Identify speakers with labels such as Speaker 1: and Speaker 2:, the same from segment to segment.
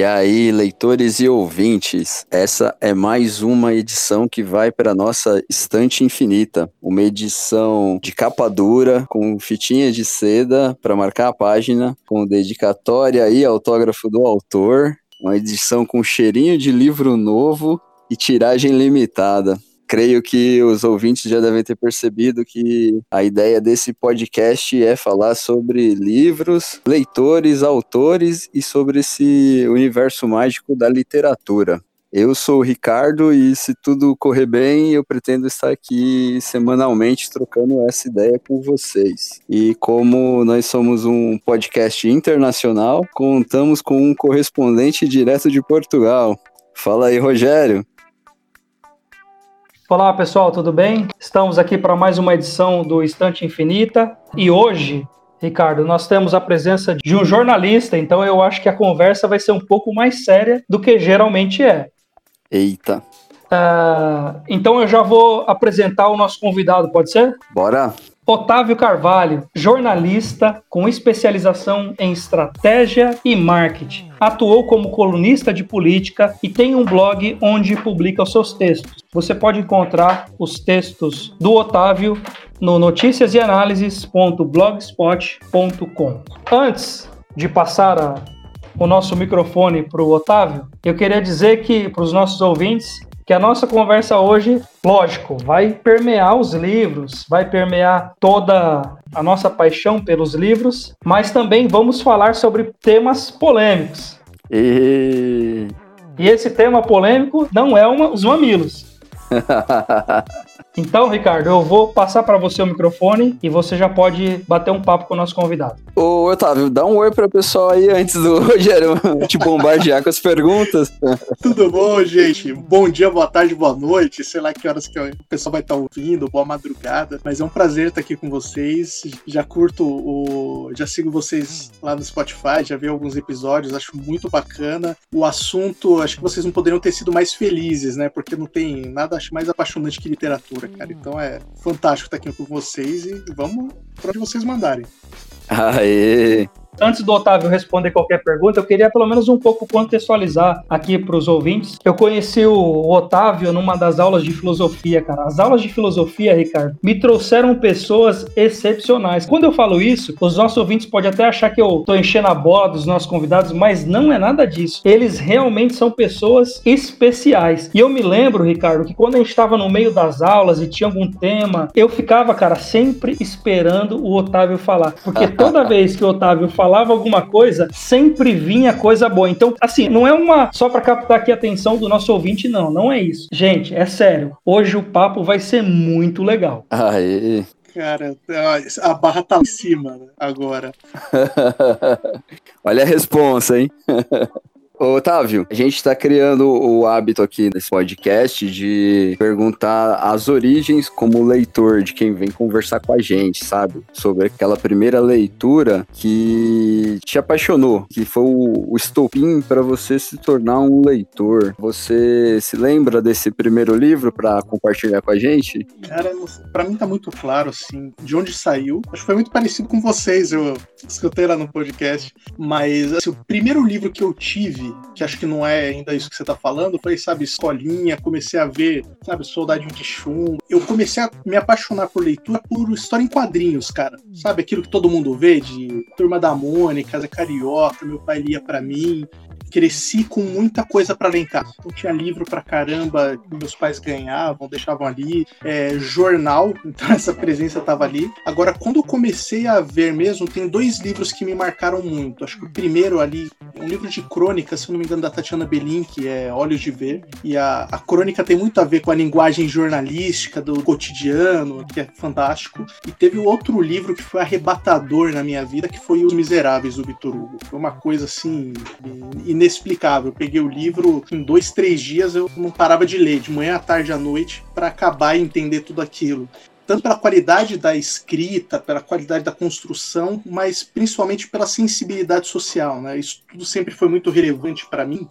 Speaker 1: E aí, leitores e ouvintes, essa é mais uma edição que vai para nossa estante infinita, uma edição de capa dura com fitinha de seda para marcar a página, com dedicatória e autógrafo do autor, uma edição com cheirinho de livro novo e tiragem limitada creio que os ouvintes já devem ter percebido que a ideia desse podcast é falar sobre livros, leitores, autores e sobre esse universo mágico da literatura. Eu sou o Ricardo e se tudo correr bem, eu pretendo estar aqui semanalmente trocando essa ideia com vocês. E como nós somos um podcast internacional, contamos com um correspondente direto de Portugal. Fala aí, Rogério.
Speaker 2: Olá pessoal, tudo bem? Estamos aqui para mais uma edição do Estante Infinita e hoje, Ricardo, nós temos a presença de um jornalista, então eu acho que a conversa vai ser um pouco mais séria do que geralmente é.
Speaker 1: Eita.
Speaker 2: Uh, então eu já vou apresentar o nosso convidado, pode ser?
Speaker 1: Bora.
Speaker 2: Otávio Carvalho, jornalista com especialização em estratégia e marketing. Atuou como colunista de política e tem um blog onde publica os seus textos. Você pode encontrar os textos do Otávio no noticiasanalises.blogspot.com. Antes de passar a, o nosso microfone para o Otávio, eu queria dizer que para os nossos ouvintes que a nossa conversa hoje, lógico, vai permear os livros, vai permear toda a nossa paixão pelos livros, mas também vamos falar sobre temas polêmicos.
Speaker 1: E,
Speaker 2: e esse tema polêmico não é uma, os mamilos. Então, Ricardo, eu vou passar para você o microfone e você já pode bater um papo com o nosso convidado.
Speaker 1: Ô, Otávio, dá um oi para o pessoal aí antes do Rogério te bombardear com as perguntas.
Speaker 3: Tudo bom, gente? Bom dia, boa tarde, boa noite. Sei lá que horas que o pessoal vai estar ouvindo, boa madrugada. Mas é um prazer estar aqui com vocês. Já curto o. Já sigo vocês lá no Spotify, já vi alguns episódios, acho muito bacana. O assunto, acho que vocês não poderiam ter sido mais felizes, né? Porque não tem nada acho mais apaixonante que literatura cara. Então é fantástico estar aqui com vocês e vamos para onde vocês mandarem.
Speaker 1: Aê!
Speaker 2: Antes do Otávio responder qualquer pergunta, eu queria pelo menos um pouco contextualizar aqui para os ouvintes. Eu conheci o Otávio numa das aulas de filosofia, cara. As aulas de filosofia, Ricardo, me trouxeram pessoas excepcionais. Quando eu falo isso, os nossos ouvintes podem até achar que eu tô enchendo a bola dos nossos convidados, mas não é nada disso. Eles realmente são pessoas especiais. E eu me lembro, Ricardo, que quando a gente estava no meio das aulas e tinha algum tema, eu ficava, cara, sempre esperando o Otávio falar. Porque toda vez que o Otávio falava, alguma coisa, sempre vinha coisa boa. Então, assim, não é uma só para captar aqui a atenção do nosso ouvinte, não. Não é isso. Gente, é sério. Hoje o papo vai ser muito legal.
Speaker 1: Aê.
Speaker 3: Cara, a barra tá em cima né, agora.
Speaker 1: Olha a responsa, hein? Ô, Otávio, a gente está criando o hábito aqui nesse podcast de perguntar as origens como leitor de quem vem conversar com a gente, sabe? Sobre aquela primeira leitura que te apaixonou, que foi o, estopim para você se tornar um leitor. Você se lembra desse primeiro livro para compartilhar com a gente?
Speaker 3: Cara, para mim tá muito claro, assim, de onde saiu. Acho que foi muito parecido com vocês, eu escutei lá no podcast. Mas, assim, o primeiro livro que eu tive que acho que não é ainda isso que você tá falando, foi, sabe, escolinha, comecei a ver, sabe, Soldadinho de Chumbo. Eu comecei a me apaixonar por leitura por história em quadrinhos, cara. Sabe, aquilo que todo mundo vê de Turma da Mônica, Zé Carioca, meu pai lia para mim cresci com muita coisa para casa. Então tinha livro pra caramba que meus pais ganhavam, deixavam ali, é, jornal, então essa presença tava ali. Agora, quando eu comecei a ver mesmo, tem dois livros que me marcaram muito. Acho que o primeiro ali, um livro de crônica, se não me engano, da Tatiana Belin, que é Olhos de Ver. E a, a crônica tem muito a ver com a linguagem jornalística do cotidiano, que é fantástico. E teve outro livro que foi arrebatador na minha vida, que foi Os Miseráveis, do Vitor Hugo. Foi uma coisa assim inexplicável. Eu peguei o livro em dois, três dias, eu não parava de ler, de manhã à tarde à noite, para acabar e entender tudo aquilo tanto pela qualidade da escrita, pela qualidade da construção, mas principalmente pela sensibilidade social, né? Isso tudo sempre foi muito relevante para mim.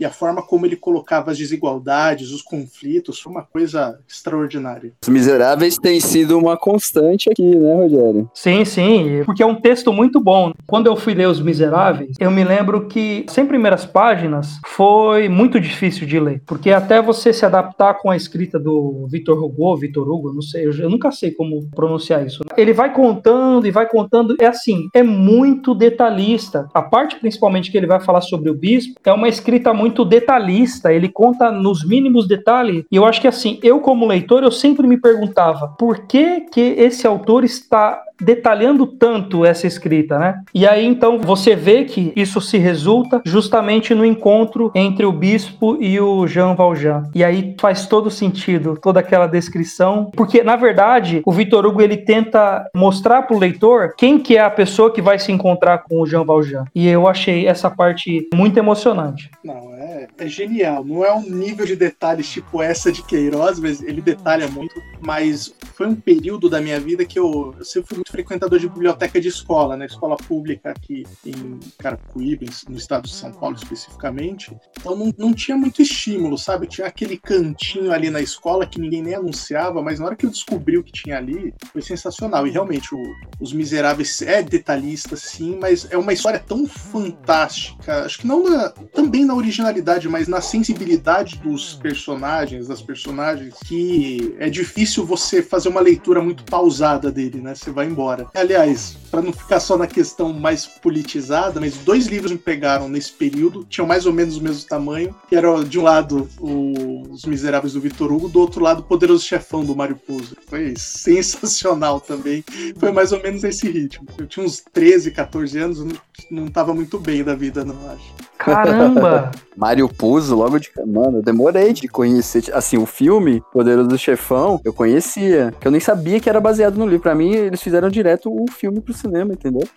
Speaker 3: E a forma como ele colocava as desigualdades, os conflitos, foi uma coisa extraordinária.
Speaker 1: Os Miseráveis tem sido uma constante aqui, né, Rogério?
Speaker 2: Sim, sim, porque é um texto muito bom. Quando eu fui ler Os Miseráveis, eu me lembro que, sem primeiras páginas, foi muito difícil de ler, porque até você se adaptar com a escrita do Victor Hugo, Victor Hugo, não sei, eu nunca sei como pronunciar isso. Ele vai contando e vai contando, é assim, é muito detalhista. A parte principalmente que ele vai falar sobre o bispo é uma escrita muito detalhista, ele conta nos mínimos detalhes, e eu acho que assim, eu como leitor, eu sempre me perguntava, por que que esse autor está detalhando tanto essa escrita, né? E aí então você vê que isso se resulta justamente no encontro entre o bispo e o Jean Valjean. E aí faz todo sentido toda aquela descrição, porque na verdade o Victor Hugo ele tenta mostrar para o leitor quem que é a pessoa que vai se encontrar com o Jean Valjean. E eu achei essa parte muito emocionante.
Speaker 3: Não, é, é genial. Não é um nível de detalhes tipo essa de Queiroz, mas ele detalha muito. Mas foi um período da minha vida que eu, eu sempre fui muito frequentador de biblioteca de escola, né? Escola pública aqui em Carapicuíba, no estado de São Paulo especificamente. Então não, não tinha muito estímulo, sabe? Tinha aquele cantinho ali na escola que ninguém nem anunciava, mas na hora que eu descobri o que tinha ali, foi sensacional. E realmente, o, Os Miseráveis é detalhista, sim, mas é uma história tão fantástica. Acho que não na, também na originalidade, mas na sensibilidade dos personagens, das personagens, que é difícil você fazer uma leitura muito pausada dele, né? Você vai embora embora. Aliás, para não ficar só na questão mais politizada, mas dois livros me pegaram nesse período, tinham mais ou menos o mesmo tamanho, que era de um lado o, Os Miseráveis do Vitor Hugo, do outro lado o Poderoso Chefão do Mário Puzo. Foi sensacional também. Foi mais ou menos esse ritmo. Eu tinha uns 13, 14 anos, não, não tava muito bem da vida, não acho.
Speaker 2: Caramba!
Speaker 1: Mário Puzo, logo de. Mano, eu demorei de conhecer. Assim, o filme Poderoso Chefão, eu conhecia. Que eu nem sabia que era baseado no livro. Pra mim, eles fizeram direto o filme pro cinema, entendeu?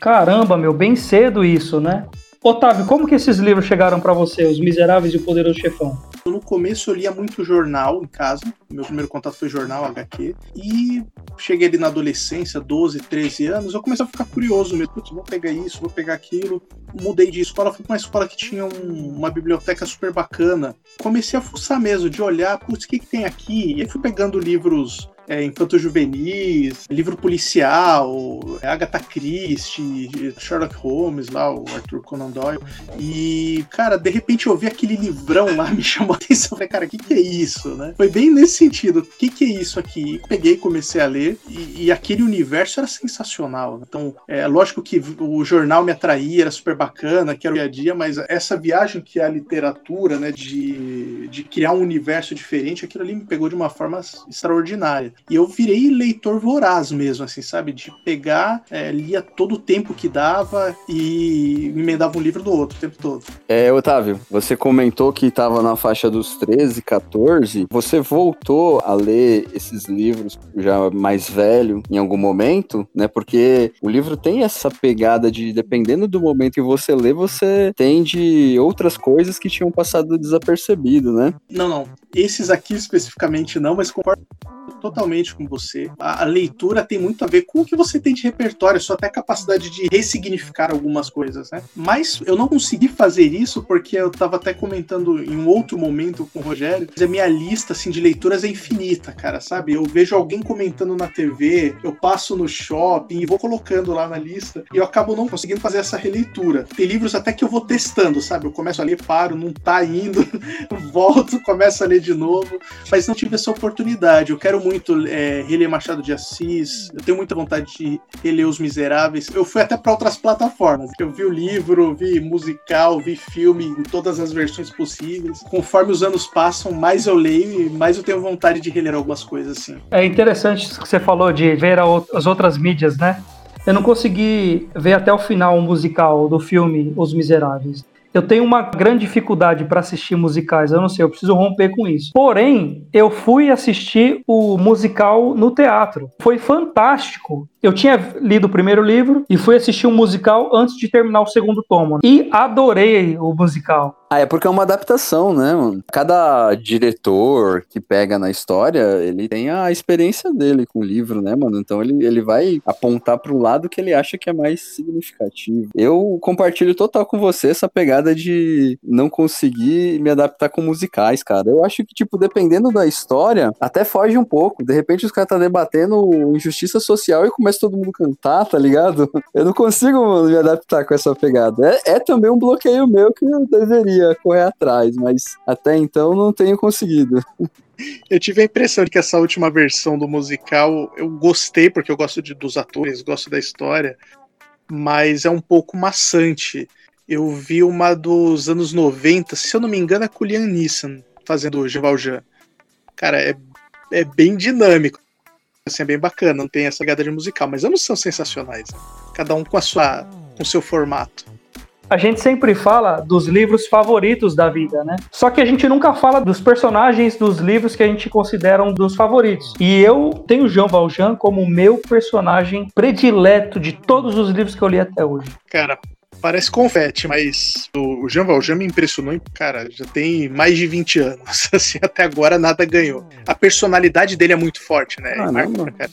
Speaker 2: Caramba, meu, bem cedo isso, né? Otávio, como que esses livros chegaram para você, Os Miseráveis e o Poderoso Chefão?
Speaker 3: No começo eu lia muito jornal em casa, meu primeiro contato foi jornal, HQ, e cheguei ali na adolescência, 12, 13 anos, eu comecei a ficar curioso mesmo, putz, vou pegar isso, vou pegar aquilo. Mudei de escola, fui pra uma escola que tinha um, uma biblioteca super bacana. Comecei a fuçar mesmo, de olhar, putz, o que, que tem aqui? E aí fui pegando livros é, infanto-juvenis, livro policial, é Agatha Christie, Sherlock Holmes lá, o Arthur Conan Doyle. E, cara, de repente eu vi aquele livrão lá, me chamou a atenção. Falei, cara, o que, que é isso, né? Foi bem nesse sentido. O que, que é isso aqui? Peguei, comecei a ler e, e aquele universo era sensacional. Então, é lógico que o jornal me atraía, era super bacana, que era o dia a dia, mas essa viagem que é a literatura, né, de, de criar um universo diferente, aquilo ali me pegou de uma forma extraordinária. E eu virei leitor voraz mesmo, assim, sabe? De pegar, é, lia todo o tempo que dava e me emendava um livro do outro o tempo todo.
Speaker 1: É, Otávio, você comentou que estava na faixa dos 13, 14. Você voltou a ler esses livros já mais velho em algum momento, né? Porque o livro tem essa pegada de, dependendo do momento que você lê, você tem de outras coisas que tinham passado desapercebido, né?
Speaker 3: Não, não. Esses aqui especificamente não, mas concordo totalmente com você. A, a, leitura tem muito a ver com o que você tem de repertório, sua até capacidade de ressignificar algumas coisas, né? Mas eu não consegui fazer isso porque eu estava até comentando em um outro momento com o Rogério, a minha lista assim de leituras é infinita, cara, sabe? Eu vejo alguém comentando na TV, eu passo no shopping e vou colocando lá na lista e eu acabo não conseguindo fazer essa releitura. Tem livros até que eu vou testando, sabe? Eu começo a ler, paro, não tá indo, volto, começo a ler de novo, mas não tive essa oportunidade. Eu quero muito é, reler Machado de Assis, eu tenho muita vontade de reler Os Miseráveis. Eu fui até para outras plataformas. Eu vi o livro, vi musical, vi filme em todas as versões possíveis. Conforme os anos passam, mais eu leio e mais eu tenho vontade de reler algumas coisas assim.
Speaker 2: É interessante isso que você falou de ver as outras mídias, né? Eu não consegui ver até o final o musical do filme Os Miseráveis. Eu tenho uma grande dificuldade para assistir musicais, eu não sei, eu preciso romper com isso. Porém, eu fui assistir o musical no teatro. Foi fantástico. Eu tinha lido o primeiro livro e fui assistir um musical antes de terminar o segundo tomo. E adorei o musical
Speaker 1: Ah, é porque é uma adaptação, né, mano? Cada diretor que pega na história, ele tem a experiência dele com o livro, né, mano? Então ele, ele vai apontar pro lado que ele acha que é mais significativo. Eu compartilho total com você essa pegada de não conseguir me adaptar com musicais, cara. Eu acho que, tipo, dependendo da história, até foge um pouco. De repente os caras tá debatendo injustiça social e começa todo mundo a cantar, tá ligado? Eu não consigo, mano, me adaptar com essa pegada. É, é também um bloqueio meu que eu deveria queria correr atrás, mas até então não tenho conseguido.
Speaker 3: Eu tive a impressão de que essa última versão do musical eu gostei, porque eu gosto de, dos atores, gosto da história, mas é um pouco maçante. Eu vi uma dos anos 90, se eu não me engano, é com o Liam Neeson fazendo o Jean Valjean. Cara, é, é bem dinâmico. Assim, é bem bacana, não tem essa pegada de musical, mas ambos são sensacionais. Cada um com a sua com seu formato.
Speaker 2: A gente sempre fala dos livros favoritos da vida, né? Só que a gente nunca fala dos personagens dos livros que a gente considera um dos favoritos. E eu tenho Jean Valjean como meu personagem predileto de todos os livros que eu li até hoje.
Speaker 3: Cara, parece confete, mas o Jean Valjean me impressionou, cara, já tem mais de 20 anos, assim, até agora nada ganhou. A personalidade dele é muito forte, né?
Speaker 1: Ah, não, pra,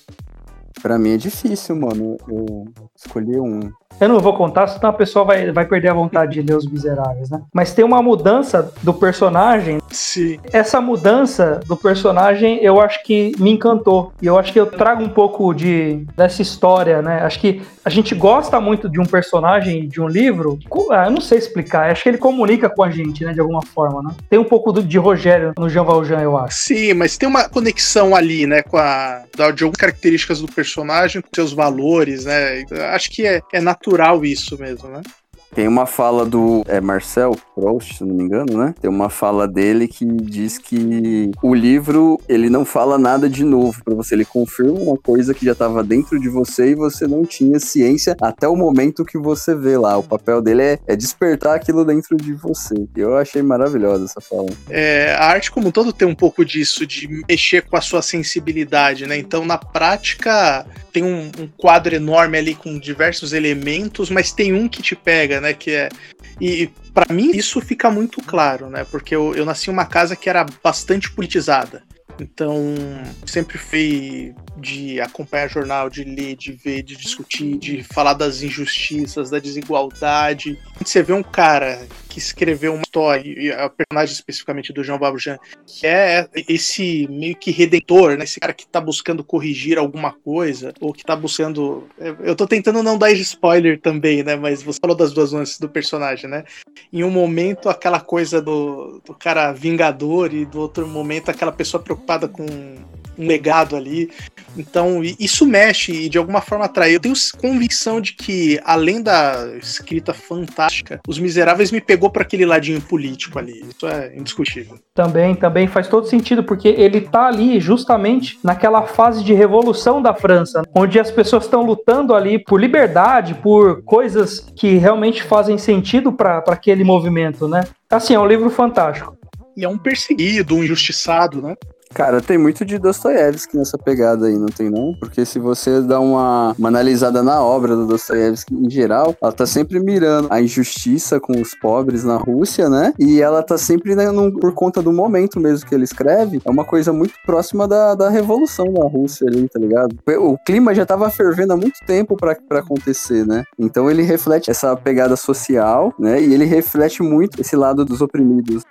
Speaker 1: pra mim é difícil, mano. Eu escolhi um.
Speaker 2: Eu não vou contar, senão a pessoa vai, vai perder a vontade de ler Os Miseráveis, né? Mas tem uma mudança do personagem.
Speaker 3: Sim.
Speaker 2: Essa mudança do personagem eu acho que me encantou. E eu acho que eu trago um pouco de dessa história, né? Acho que a gente gosta muito de um personagem de um livro. Ah, eu não sei explicar. Acho que ele comunica com a gente, né? De alguma forma, né? Tem um pouco de Rogério no Jean Valjean, eu acho.
Speaker 3: Sim, mas tem uma conexão ali, né? Com a. de algumas características do personagem, com seus valores, né? Acho que é, é natural natural isso mesmo, né?
Speaker 1: Tem uma fala do é, Marcel Proust, se não me engano, né? Tem uma fala dele que diz que o livro ele não fala nada de novo para você, ele confirma uma coisa que já estava dentro de você e você não tinha ciência até o momento que você vê lá. O papel dele é, é despertar aquilo dentro de você. Eu achei maravilhosa essa fala.
Speaker 3: É, a arte como um todo tem um pouco disso de mexer com a sua sensibilidade, né? Então na prática tem um, um quadro enorme ali com diversos elementos, mas tem um que te pega, né? Que é. E, para mim isso fica muito claro, né? Porque eu, eu nasci em uma casa que era bastante politizada. Então, sempre fui de acompanhar jornal, de ler, de ver, de discutir, de falar das injustiças, da desigualdade. Você vê um cara que escreveu uma história, e a personagem especificamente do Jean Valjean, que é esse meio que redentor, né? Esse cara que tá buscando corrigir alguma coisa, ou que tá buscando. Eu tô tentando não dar spoiler também, né? Mas você falou das duas nuances do personagem, né? Em um momento, aquela coisa do, do cara vingador, e do outro momento, aquela pessoa preocupada com um legado ali. Então, isso mexe e de alguma forma atrai. Eu tenho convicção de que, além da escrita fantástica, Os Miseráveis me pegou para aquele ladinho político ali. Isso é indiscutível.
Speaker 2: Também, também faz todo sentido, porque ele tá ali justamente naquela fase de revolução da França, onde as pessoas estão lutando ali por liberdade, por coisas que realmente fazem sentido para aquele movimento, né? Assim, é um livro fantástico.
Speaker 3: E é um perseguido, um injustiçado, né?
Speaker 1: Cara, tem muito de Dostoiévski nessa pegada aí, não tem não? Porque se você dá uma, uma analisada na obra do Dostoiévski em geral, ela tá sempre mirando a injustiça com os pobres na Rússia, né? E ela tá sempre, né, num, por conta do momento mesmo que ele escreve, é uma coisa muito próxima da, da revolução da Rússia ali, tá ligado? O clima já tava fervendo há muito tempo para acontecer, né? Então ele reflete essa pegada social, né? E ele reflete muito esse lado dos oprimidos.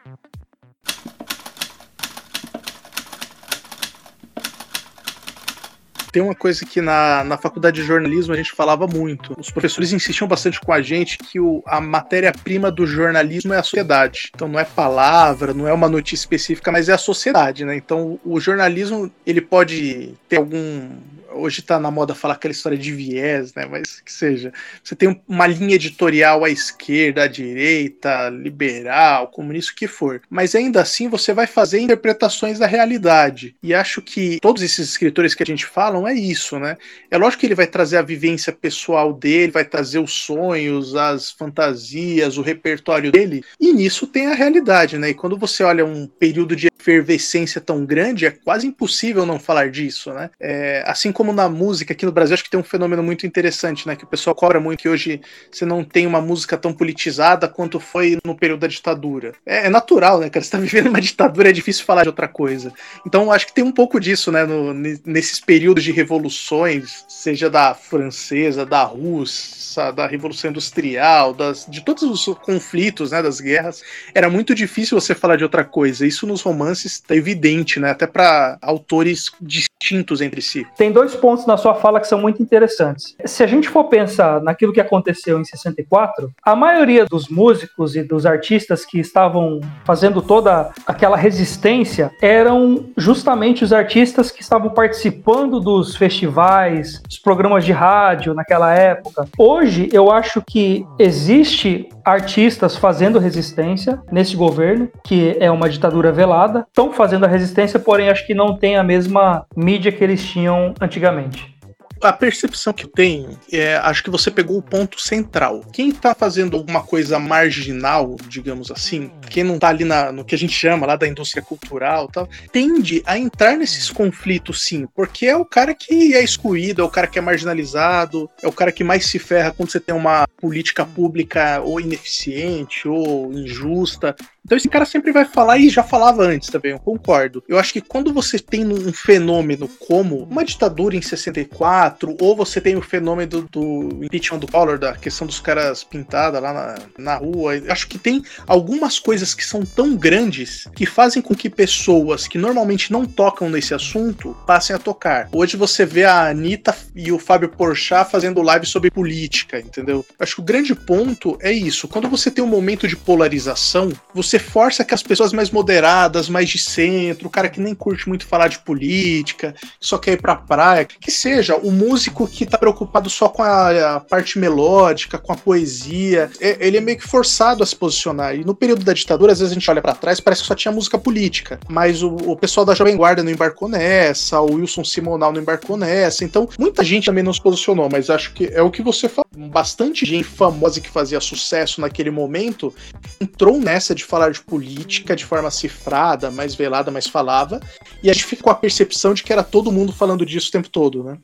Speaker 3: Tem uma coisa que na, na faculdade de jornalismo a gente falava muito. Os professores insistiam bastante com a gente que o, a matéria-prima do jornalismo é a sociedade. Então não é palavra, não é uma notícia específica, mas é a sociedade, né? Então o jornalismo ele pode ter algum hoje tá na moda falar aquela história de viés, né? Mas que seja. Você tem uma linha editorial à esquerda, à direita, liberal, comunista, o que for. Mas ainda assim você vai fazer interpretações da realidade. E acho que todos esses escritores que a gente fala é isso, né? É lógico que ele vai trazer a vivência pessoal dele, vai trazer os sonhos, as fantasias, o repertório dele. E nisso tem a realidade, né? E quando você olha um período de efervescência tão grande, é quase impossível não falar disso, né? É, assim como na música aqui no Brasil, acho que tem um fenômeno muito interessante, né? Que o pessoal cobra muito que hoje você não tem uma música tão politizada quanto foi no período da ditadura. É, é natural, né, cara? Você tá vivendo uma ditadura, é difícil falar de outra coisa. Então acho que tem um pouco disso, né? No, nesses períodos de revoluções, seja da francesa, da russa, da Revolução Industrial, das, de todos os conflitos, né? Das guerras, era muito difícil você falar de outra coisa. Isso nos romances tá evidente, né? Até para autores distintos entre si.
Speaker 2: Tem dois pontos na sua fala que são muito interessantes. Se a gente for pensar naquilo que aconteceu em 64, a maioria dos músicos e dos artistas que estavam fazendo toda aquela resistência eram justamente os artistas que estavam participando dos festivais, dos programas de rádio naquela época. Hoje eu acho que existe artistas fazendo resistência nesse governo, que é uma ditadura velada, estão fazendo a resistência, porém acho que não tem a mesma mídia que eles tinham antigamente
Speaker 3: a percepção que eu tenho é, acho que você pegou o ponto central. Quem está fazendo alguma coisa marginal, digamos assim, quem não está ali na, no que a gente chama lá da indústria cultural tal, tende a entrar nesses conflitos sim, porque é o cara que é excluído, é o cara que é marginalizado, é o cara que mais se ferra quando você tem uma política pública ou ineficiente ou injusta. Então esse cara sempre vai falar e já falava antes também, eu concordo. Eu acho que quando você tem um fenômeno como uma ditadura em 64, ou você tem o fenômeno do, impeachment do Collor, da questão dos caras pintados lá na, na rua, acho que tem algumas coisas que são tão grandes que fazem com que pessoas que normalmente não tocam nesse assunto passem a tocar. Hoje você vê a Anitta e o Fábio Porchat fazendo live sobre política, entendeu? Acho que o grande ponto é isso. Quando você tem um momento de polarização, você você força que as pessoas mais moderadas, mais de centro, o cara que nem curte muito falar de política, só quer ir pra praia, que seja o músico que tá preocupado só com a, a parte melódica, com a poesia, é, ele é meio que forçado a se posicionar. E no período da ditadura, às vezes a gente olha para trás, parece que só tinha música política, mas o, o pessoal da Jovem Guarda não embarcou nessa, o Wilson Simonal não embarcou nessa, então muita gente também não se posicionou, mas acho que é o que você falou. Bastante gente famosa que fazia sucesso naquele momento entrou nessa de falar falar de política de forma cifrada, mais velada, mais falava, e a gente fica com a percepção de que era todo mundo falando disso o tempo todo, né?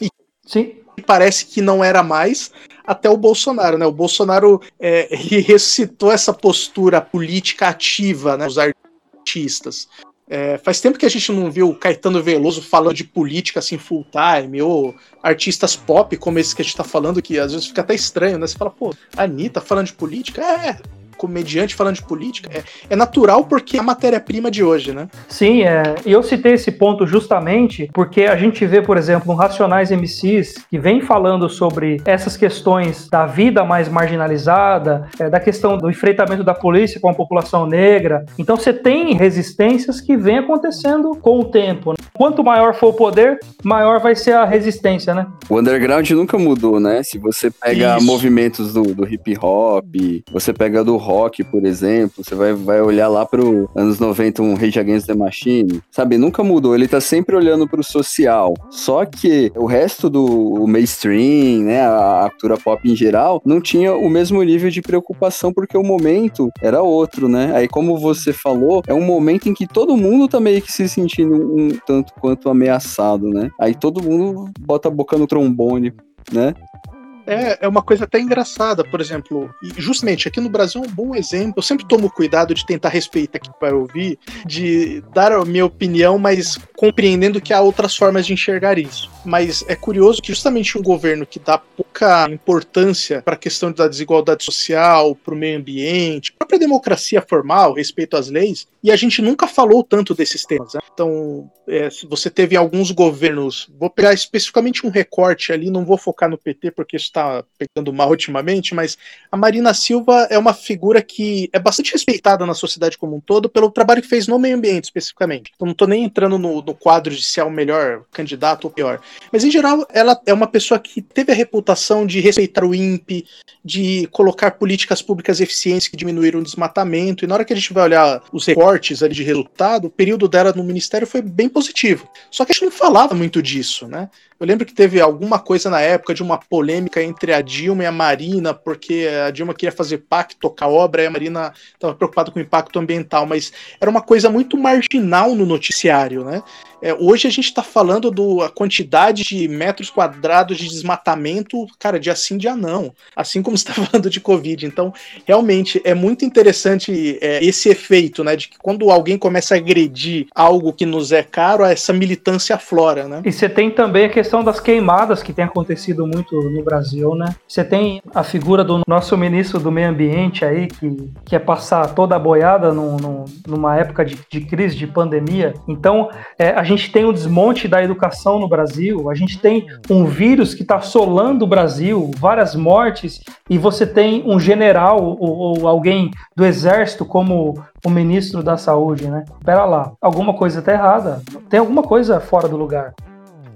Speaker 2: E Sim.
Speaker 3: parece que não era mais até o Bolsonaro, né? O Bolsonaro é, ressuscitou essa postura política ativa, né? Os artistas. É, faz tempo que a gente não viu o Caetano Veloso falando de política assim full time, ou artistas pop como esse que a gente tá falando, que às vezes fica até estranho, né? Você fala, pô, a Anitta falando de política? É, comediante falando de política, é, é natural porque é a matéria-prima de hoje, né?
Speaker 2: Sim, é. E eu citei esse ponto justamente porque a gente vê, por exemplo, um Racionais MCs que vem falando sobre essas questões da vida mais marginalizada, é, da questão do enfrentamento da polícia com a população negra. Então você tem resistências que vem acontecendo com o tempo. Né? Quanto maior for o poder, maior vai ser a resistência, né?
Speaker 1: O underground nunca mudou, né? Se você pega Isso. movimentos do, do hip hop, você pega do rock, por exemplo, você vai, vai olhar lá pro anos 90, um Rage Against the Machine, sabe? Nunca mudou, ele tá sempre olhando pro social. Só que o resto do mainstream, né, a, a cultura pop em geral, não tinha o mesmo nível de preocupação porque o momento era outro, né? Aí, como você falou, é um momento em que todo mundo tá meio que se sentindo um tanto quanto ameaçado, né? Aí todo mundo bota a boca no trombone, né?
Speaker 3: É, é uma coisa até engraçada, por exemplo, justamente aqui no Brasil é um bom exemplo. Eu sempre tomo cuidado de tentar respeitar quem vai ouvir, de dar a minha opinião, mas compreendendo que há outras formas de enxergar isso. Mas é curioso que justamente um governo que dá pouca importância para a questão da desigualdade social, para o meio ambiente, própria democracia formal, respeito às leis, e a gente nunca falou tanto desses temas. Né? Então, é, você teve alguns governos, vou pegar especificamente um recorte ali, não vou focar no PT porque isso está pegando mal ultimamente, mas a Marina Silva é uma figura que é bastante respeitada na sociedade como um todo pelo trabalho que fez no meio ambiente especificamente. Então, não estou nem entrando no, no quadro de se é o melhor candidato ou pior. Mas, em geral, ela é uma pessoa que teve a reputação de respeitar o INPE, de colocar políticas públicas eficientes que diminuíram o desmatamento, e na hora que a gente vai olhar os recortes ali de resultado, o período dela no ministério foi bem positivo. Só que a gente não falava muito disso, né? Eu lembro que teve alguma coisa na época de uma polêmica entre a Dilma e a Marina, porque a Dilma queria fazer pacto com a obra e a Marina estava preocupada com o impacto ambiental, mas era uma coisa muito marginal no noticiário, né? É, hoje a gente está falando da quantidade de metros quadrados de desmatamento, cara, de assim dia não. Assim como está falando de Covid. Então, realmente, é muito interessante é, esse efeito, né? De que quando alguém começa a agredir algo que nos é caro, essa militância aflora, né?
Speaker 2: E você tem também a questão das queimadas que tem acontecido muito no Brasil, né? Você tem a figura do nosso ministro do meio ambiente aí, que quer passar toda a boiada num, num, numa época de, de, crise, de pandemia. Então, é, a gente tem o desmonte da educação no Brasil, a gente tem um vírus que está assolando o Brasil, várias mortes, e você tem um general ou, ou alguém do exército como o ministro da saúde, né? Pera lá, alguma coisa está errada, tem alguma coisa fora do lugar.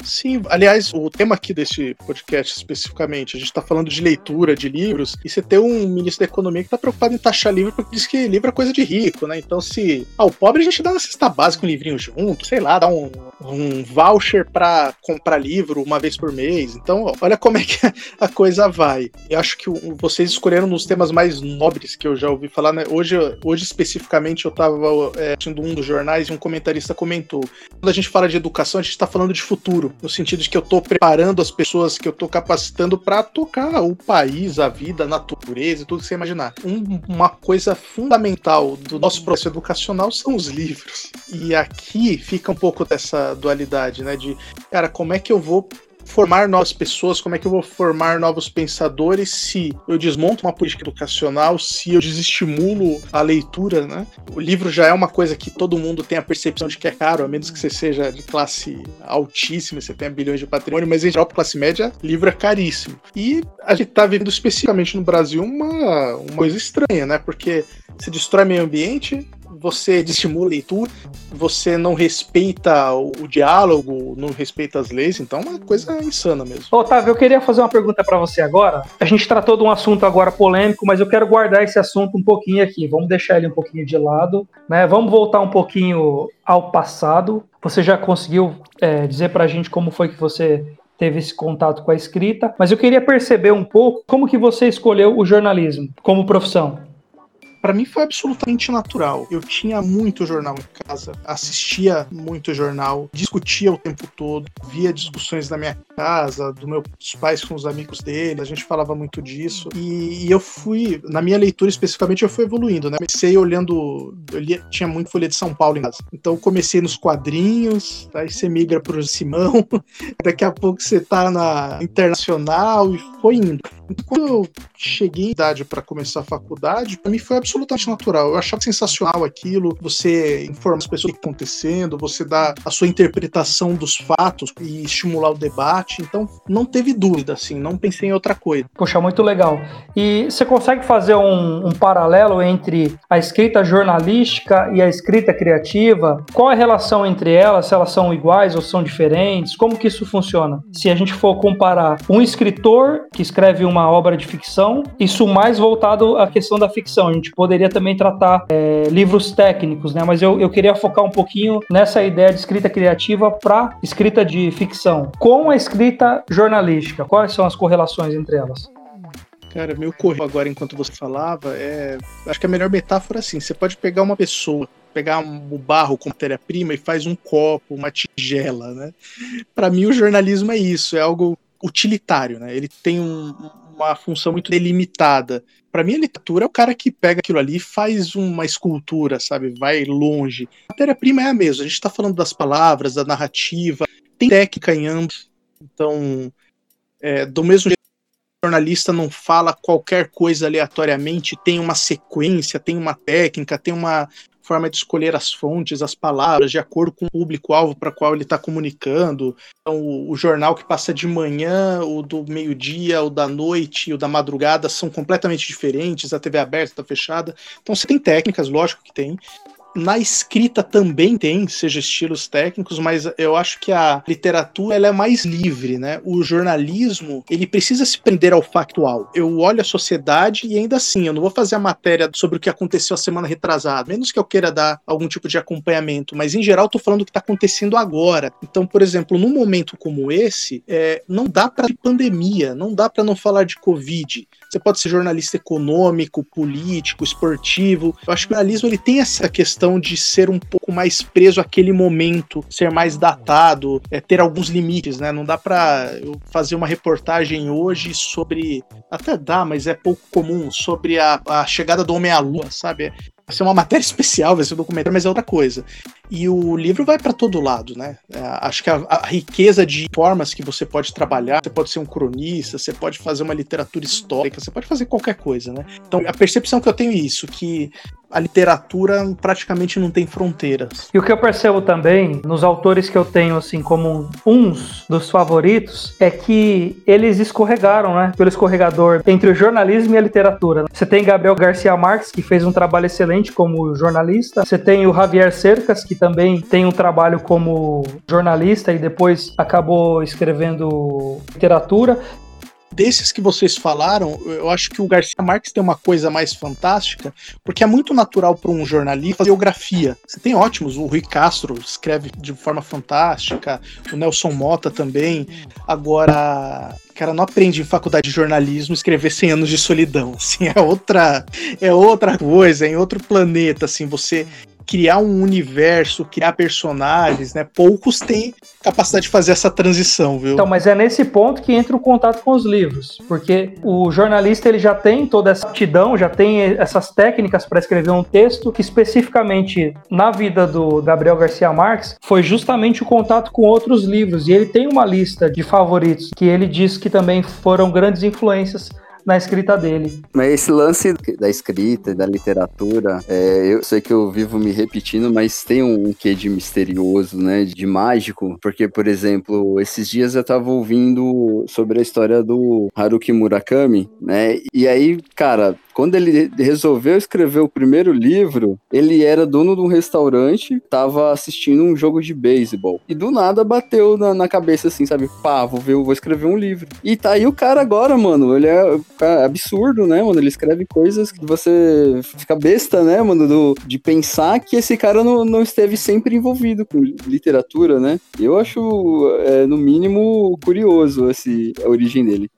Speaker 3: Sim, aliás, o tema aqui desse podcast especificamente, a gente está falando de leitura de livros, e você tem um ministro da Economia que está preocupado em taxar livro porque diz que livro é coisa de rico, né? Então, se. Ah, o pobre a gente dá uma cesta básica, um livrinho junto, sei lá, dá um, um voucher para comprar livro uma vez por mês. Então, olha como é que a coisa vai. Eu acho que vocês escolheram nos temas mais nobres que eu já ouvi falar, né? Hoje, hoje especificamente, eu estava é, assistindo um dos jornais e um comentarista comentou: quando a gente fala de educação, a gente está falando de futuro no sentido de que eu estou preparando as pessoas, que eu estou capacitando para tocar o país, a vida, a natureza e tudo que você imaginar. Um, uma coisa fundamental do nosso processo educacional são os livros. E aqui fica um pouco dessa dualidade, né? De, cara, como é que eu vou formar novas pessoas, como é que eu vou formar novos pensadores se eu desmonto uma política educacional, se eu desestimulo a leitura, né? O livro já é uma coisa que todo mundo tem a percepção de que é caro, a menos que você seja de classe altíssima, você tenha bilhões de patrimônio, mas em geral, para classe média, livro é caríssimo. E a gente está vivendo especificamente no Brasil uma, uma coisa estranha, né? Porque se destrói meio ambiente, você desestimula a leitura, você não respeita o, o, diálogo, não respeita as leis, então é uma coisa insana mesmo.
Speaker 2: Otávio, eu queria fazer uma pergunta para você agora. A gente tratou de um assunto agora polêmico, mas eu quero guardar esse assunto um pouquinho aqui. Vamos deixar ele um pouquinho de lado, né? Vamos voltar um pouquinho ao passado. Você já conseguiu é, dizer para a gente como foi que você teve esse contato com a escrita, mas eu queria perceber um pouco como que você escolheu o jornalismo como profissão
Speaker 3: para mim foi absolutamente natural. Eu tinha muito jornal em casa, assistia muito jornal, discutia o tempo todo, via discussões na minha casa, dos meus pais com os amigos dele, a gente falava muito disso. E, e eu fui, na minha leitura especificamente, eu fui evoluindo, né? Comecei olhando, eu lia, tinha muito Folha de São Paulo em casa. Então comecei nos quadrinhos, aí você migra pro Simão, daqui a pouco você tá na Internacional e foi indo. Então, quando eu cheguei em idade para começar a faculdade, para mim foi absolutamente natural. Eu achava sensacional aquilo, você informar as pessoas o que está acontecendo, você dar a sua interpretação dos fatos e estimular o debate. Então, não teve dúvida, assim, não pensei em outra coisa.
Speaker 2: Poxa, muito legal. E você consegue fazer um, um paralelo entre a escrita jornalística e a escrita criativa? Qual é a relação entre elas? Se elas são iguais ou são diferentes? Como que isso funciona? Se a gente for comparar um escritor que escreve uma obra de ficção, isso mais voltado à questão da ficção. A gente poderia também tratar é, livros técnicos, né? Mas eu, eu queria focar um pouquinho nessa ideia de escrita criativa para escrita de ficção, com a escrita jornalística. Quais são as correlações entre elas?
Speaker 3: Cara, meu correu agora enquanto você falava, é. Acho que a melhor metáfora é assim: você pode pegar uma pessoa, pegar o barro como matéria-prima e faz um copo, uma tigela, né? Para mim, o jornalismo é isso, é algo utilitário, né? Ele tem um, uma função muito delimitada. Para mim, a literatura é o cara que pega aquilo ali faz uma escultura, sabe? Vai longe. Matéria-prima é a mesma. A gente está falando das palavras, da narrativa, tem técnica em ambos. Então, é, do mesmo jeito o jornalista não fala qualquer coisa aleatoriamente, tem uma sequência, tem uma técnica, tem uma, forma de escolher as fontes, as palavras, de acordo com o público-alvo para qual ele está comunicando. Então, o, o, jornal que passa de manhã, o do meio-dia, o da noite, o da madrugada são completamente diferentes, a TV aberta, está fechada. Então, você tem técnicas, lógico que tem. Na escrita também tem, seja estilos técnicos, mas eu acho que a literatura ela é mais livre, né? O jornalismo, ele precisa se prender ao factual. Eu olho a sociedade e ainda assim, eu não vou fazer a matéria sobre o que aconteceu a semana retrasada, menos que eu queira dar algum tipo de acompanhamento, mas em geral eu tô falando do que está acontecendo agora. Então, por exemplo, num momento como esse, é, não dá para pandemia, não dá para não falar de Covid. Você pode ser jornalista econômico, político, esportivo. Eu acho que o jornalismo ele tem essa questão de ser um pouco mais preso àquele momento, ser mais datado, é, ter alguns limites, né? Não dá para eu fazer uma reportagem hoje sobre, até dá, mas é pouco comum, sobre a, a chegada do homem à lua, sabe? Vai ser uma matéria especial, vai ser um documentário, mas é outra coisa. E o livro vai para todo lado, né? É, acho que a, a, riqueza de formas que você pode trabalhar, você pode ser um cronista, você pode fazer uma literatura histórica, você pode fazer qualquer coisa, né? Então a percepção que eu tenho é isso, que a literatura praticamente não tem fronteiras.
Speaker 2: E o que eu percebo também nos autores que eu tenho assim como uns dos favoritos é que eles escorregaram, né, pelo escorregador entre o jornalismo e a literatura. Você tem Gabriel Garcia Marques que fez um trabalho excelente como jornalista. Você tem o Javier Cercas que também tem um trabalho como jornalista e depois acabou escrevendo literatura
Speaker 3: desses que vocês falaram, eu acho que o Garcia Marques tem uma coisa mais fantástica, porque é muito natural para um jornalista fazer biografia. Você tem ótimos, o Rui Castro escreve de forma fantástica, o Nelson Mota também. Agora, cara, não aprende em faculdade de jornalismo escrever 100 anos de solidão, assim, é outra é outra coisa, é em outro planeta, assim, você criar um universo, criar personagens, né? Poucos têm capacidade de fazer essa transição, viu?
Speaker 2: Então, mas é nesse ponto que entra o contato com os livros, porque o jornalista ele já tem toda essa aptidão, já tem essas técnicas para escrever um texto que especificamente na vida do Gabriel Garcia Marques foi justamente o contato com outros livros e ele tem uma lista de favoritos que ele diz que também foram grandes influências na escrita dele.
Speaker 1: Mas esse lance da escrita e da literatura, é, eu sei que eu vivo me repetindo, mas tem um quê de misterioso, né? De mágico. Porque, por exemplo, esses dias eu tava ouvindo sobre a história do Haruki Murakami, né? E aí, cara, quando ele resolveu escrever o primeiro livro, ele era dono de um restaurante, tava assistindo um jogo de beisebol. E do nada bateu na, na, cabeça assim, sabe? Pá, vou, ver, vou escrever um livro. E tá aí o cara agora, mano. Ele é, é absurdo, né, mano? Ele escreve coisas que você fica besta, né, mano? Do, de pensar que esse cara não, não esteve sempre envolvido com literatura, né? Eu acho, é, no mínimo, curioso esse, a origem dele.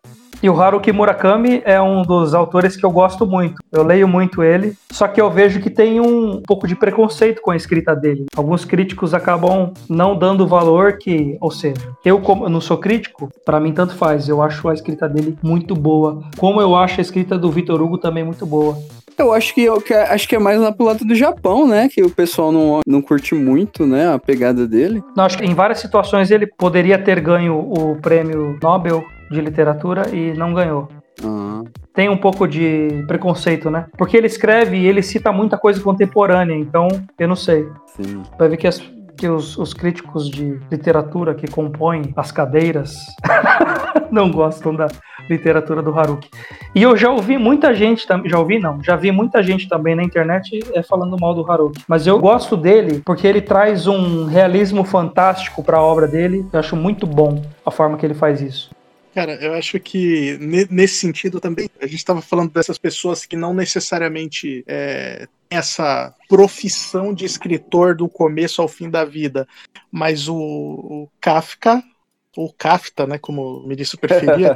Speaker 2: E o Haruki Murakami é um dos autores que eu gosto muito. Eu leio muito ele, só que eu vejo que tem um pouco de preconceito com a escrita dele. Alguns críticos acabam não dando valor que, ou seja, eu como eu não sou crítico, para mim tanto faz. Eu acho a escrita dele muito boa, como eu acho a escrita do Vitor Hugo também muito boa.
Speaker 1: Eu acho que, eu, que acho que é mais pro lado do Japão, né? Que o pessoal não, não curte muito, né? A pegada dele.
Speaker 2: Não, acho que em várias situações ele poderia ter ganho o prêmio Nobel de literatura e não ganhou. Uhum. Tem um pouco de preconceito, né? Porque ele escreve e ele cita muita coisa contemporânea, então eu não sei. Sim. Vai ver que, as, que os, os críticos de literatura que compõem as cadeiras não gostam da literatura do Haruki. E eu já ouvi muita gente, já ouvi não, já vi muita gente também na internet é, falando mal do Haruki. Mas eu gosto dele porque ele traz um realismo fantástico para a obra dele. Eu acho muito bom a forma que ele faz isso.
Speaker 3: Cara, eu acho que nesse sentido também, a gente estava falando dessas pessoas que não necessariamente é, têm essa profissão de escritor do começo ao fim da vida, mas o, o Kafka, ou Kafta, né, como me disse preferia,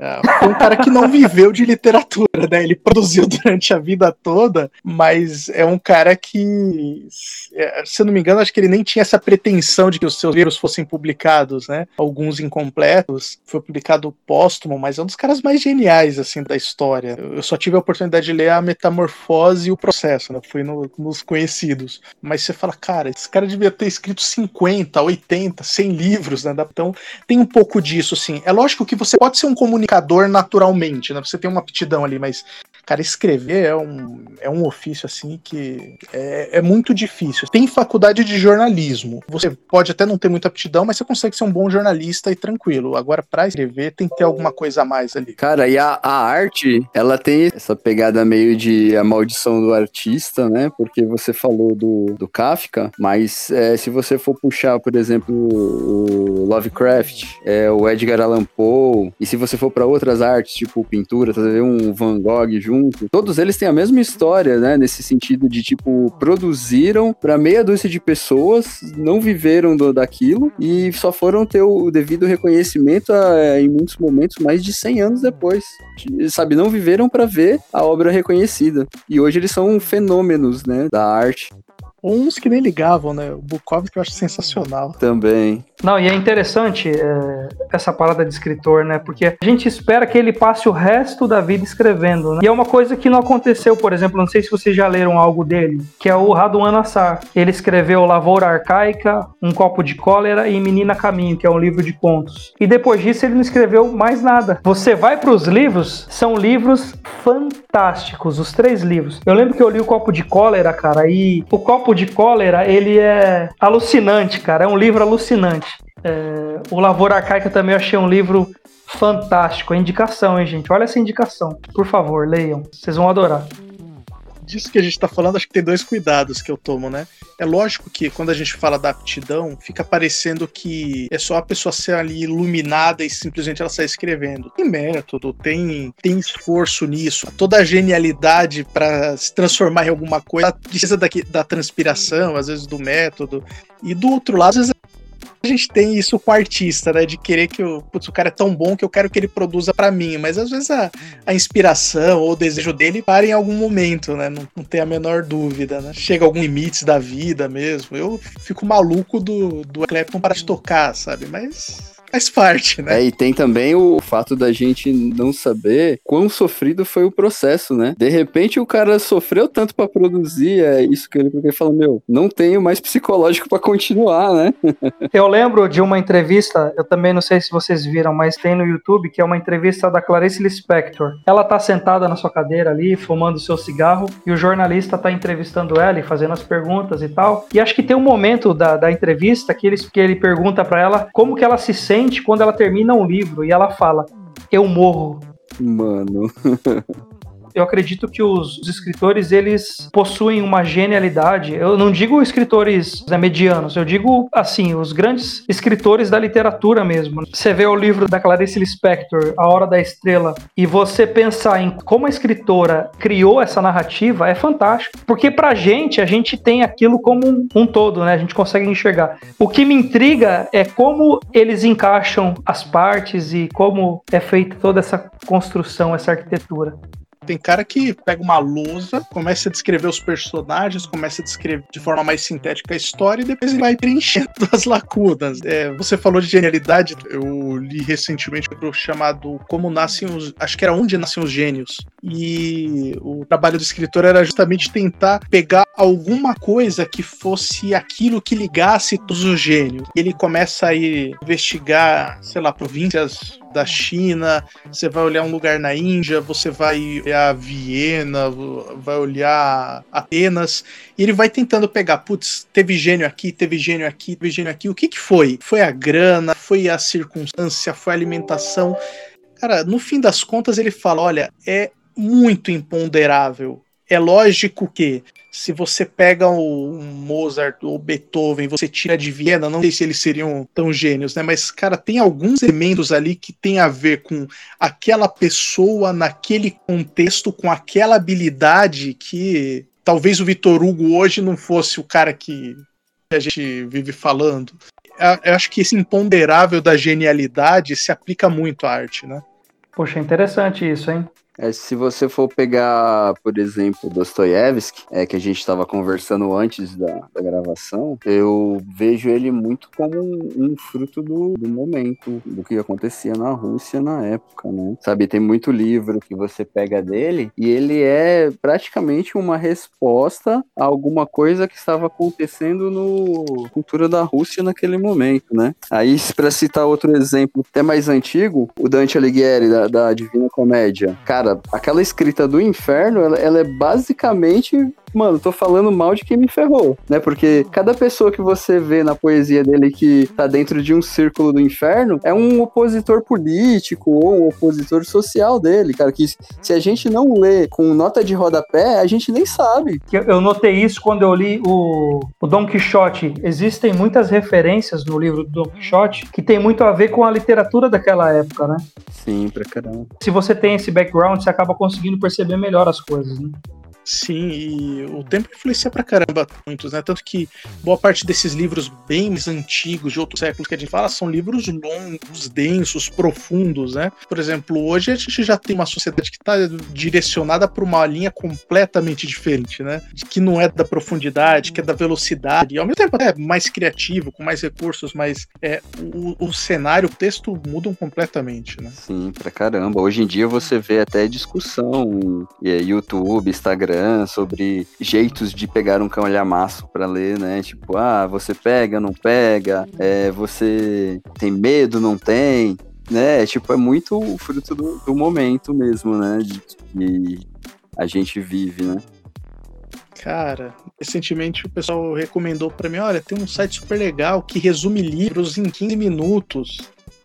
Speaker 3: É, um cara que não viveu de literatura, né? Ele produziu durante a vida toda, mas é um cara que, é, se eu não me engano, acho que ele nem tinha essa pretensão de que os seus livros fossem publicados, né? Alguns incompletos. Foi publicado póstumo, mas é um dos caras mais geniais, assim, da história. Eu só tive a oportunidade de ler a Metamorfose e o Processo, né? Fui no, nos conhecidos. Mas você fala, cara, esse cara devia ter escrito 50, 80, 100 livros, né? Então tem um pouco disso, assim. É lógico que você pode ser um comunicador comunicador naturalmente, né? Você tem uma aptidão ali, mas, Cara, escrever é um, é um ofício assim que é, é muito difícil. Tem faculdade de jornalismo. Você pode até não ter muita aptidão, mas você consegue ser um bom jornalista e tranquilo. Agora, para escrever, tem que ter alguma coisa a mais ali.
Speaker 1: Cara, e a, a arte, ela tem essa pegada meio de a maldição do artista, né? Porque você falou do, do Kafka, mas é, se você for puxar, por exemplo, o Lovecraft, é, o Edgar Allan Poe, e se você for para outras artes, tipo pintura, tá vendo um Van Gogh junto, todos eles têm a mesma história, né? Nesse sentido de, tipo, produziram para meia dúzia de pessoas, não viveram do, daquilo e só foram ter o devido reconhecimento a, em muitos momentos mais de 100 anos depois. Sabe, não viveram para ver a obra reconhecida. E hoje eles são fenômenos, né, da arte.
Speaker 3: Uns que nem ligavam, né? O Bukowski eu acho sensacional.
Speaker 1: Também.
Speaker 2: Não, e é interessante é, essa parada de escritor, né? Porque a gente espera que ele passe o resto da vida escrevendo. Né? E é uma coisa que não aconteceu, por exemplo, não sei se vocês já leram algo dele, que é o Raduan Assar. Ele escreveu Lavoura Arcaica, Um Copo de Cólera e Menina Caminho, que é um livro de contos. E depois disso ele não escreveu mais nada. Você vai para os livros, são livros fantásticos, os três livros. Eu lembro que eu li o Copo de Cólera, cara, e o Copo de Cólera, ele é alucinante, cara, é um livro alucinante. É, o Lavoura Arcaica também eu achei um livro fantástico. A indicação, hein, gente? Olha essa indicação. Por favor, leiam. Vocês vão adorar.
Speaker 3: Disso que a gente está falando, acho que tem dois cuidados que eu tomo, né? É lógico que quando a gente fala da aptidão, fica parecendo que é só a pessoa ser ali iluminada e simplesmente ela sair escrevendo. Tem método, tem, tem esforço nisso. Toda a genialidade para se transformar em alguma coisa precisa da, da transpiração, às vezes do método. E do outro lado, às vezes a gente tem isso com o artista, né? De querer que o, putz, o cara é tão bom que eu quero que ele produza para mim. Mas às vezes a, a, inspiração ou o desejo dele para em algum momento, né? Não, não tem a menor dúvida, né? Chega algum limites da vida mesmo. Eu fico maluco do, do Clapton para de tocar, sabe? Mas faz parte, né?
Speaker 1: É, e tem também o fato da gente não saber quão sofrido foi o processo, né? De repente o cara sofreu tanto para produzir, é isso que ele, porque ele fala, meu, não tenho mais psicológico para continuar, né?
Speaker 2: eu lembro de uma entrevista, eu também não sei se vocês viram, mas tem no YouTube, que é uma entrevista da Clarice Lispector. Ela tá sentada na sua cadeira ali, fumando seu cigarro, e o jornalista tá entrevistando ela e fazendo as perguntas e tal. E acho que tem um momento da, da entrevista que ele, que ele pergunta para ela como que ela se sente sente quando ela termina um livro e ela fala: Eu morro.
Speaker 1: Mano.
Speaker 2: eu acredito que os, os, escritores eles possuem uma genialidade. Eu não digo escritores né, medianos, eu digo assim, os grandes escritores da literatura mesmo. Você vê o livro da Clarice Lispector, A Hora da Estrela, e você pensar em como a escritora criou essa narrativa é fantástico. Porque pra gente, a gente tem aquilo como um, um todo, né? A gente consegue enxergar. O que me intriga é como eles encaixam as partes e como é feita toda essa construção, essa arquitetura.
Speaker 3: Tem cara que pega uma lousa, começa a descrever os personagens, começa a descrever de forma mais sintética a história e depois ele vai preenchendo as lacunas. É, você falou de genialidade, eu li recentemente um livro chamado Como Nascem os. Acho que era Onde Nascem os Gênios. E o trabalho do escritor era justamente tentar pegar alguma coisa que fosse aquilo que ligasse todos os gênios. Ele começa a ir investigar, sei lá, províncias da China, você vai olhar um lugar na Índia, você vai olhar Viena, vai olhar Atenas, e ele vai tentando pegar, putz, teve gênio aqui, teve gênio aqui, teve gênio aqui. O que que foi? Foi a grana, foi a circunstância, foi a alimentação. Cara, no fim das contas ele fala, olha, é muito imponderável. É lógico que se você pega o Mozart ou Beethoven, você tira de Viena, não sei se eles seriam tão gênios, né? Mas, cara, tem alguns elementos ali que tem a ver com aquela pessoa naquele contexto, com aquela habilidade que talvez o Vitor Hugo hoje não fosse o cara que a gente vive falando. Eu acho que esse imponderável da genialidade se aplica muito à arte, né?
Speaker 2: Poxa, interessante isso, hein?
Speaker 1: É, se você for pegar, por exemplo, Dostoiévski, é, que a gente estava conversando antes da, da, gravação, eu vejo ele muito como um, um fruto do, do, momento, do que acontecia na Rússia na época, né? Sabe, tem muito livro que você pega dele e ele é praticamente uma resposta a alguma coisa que estava acontecendo no cultura da Rússia naquele momento, né? Aí, para citar outro exemplo até mais antigo, o Dante Alighieri, da, da Divina comédia. Cara, aquela escrita do inferno, ela, ela é basicamente mano, tô falando mal de quem me ferrou, né? Porque cada pessoa que você vê na poesia dele que tá dentro de um círculo do inferno é um opositor político ou um opositor social dele, cara. Que se a gente não lê com nota de rodapé, a gente nem sabe.
Speaker 2: Eu notei isso quando eu li o, o Don Quixote. Existem muitas referências no livro do Don Quixote que tem muito a ver com a literatura daquela época, né?
Speaker 1: Sim, pra caramba.
Speaker 2: Se você tem esse background, você acaba conseguindo perceber melhor as coisas, né?
Speaker 3: Sim, e o tempo influencia pra caramba muitos, né? Tanto que boa parte desses livros bem mais antigos, de outros séculos que a gente fala, são livros longos, densos, profundos, né? Por exemplo, hoje a gente já tem uma sociedade que está direcionada para uma linha completamente diferente, né? Que não é da profundidade, que é da velocidade, e ao mesmo tempo é mais criativo, com mais recursos, mas é, o, o cenário, o texto mudam completamente, né?
Speaker 1: Sim, pra caramba. Hoje em dia você vê até discussão, é, YouTube, Instagram, Instagram sobre jeitos de pegar um calhamaço para ler, né? Tipo, ah, você pega, não pega, é, você tem medo, não tem, né? Tipo, é muito fruto do, do momento mesmo, né? De, que a gente vive, né?
Speaker 3: Cara, recentemente o pessoal recomendou para mim, olha, tem um site super legal que resume livros em 15 minutos.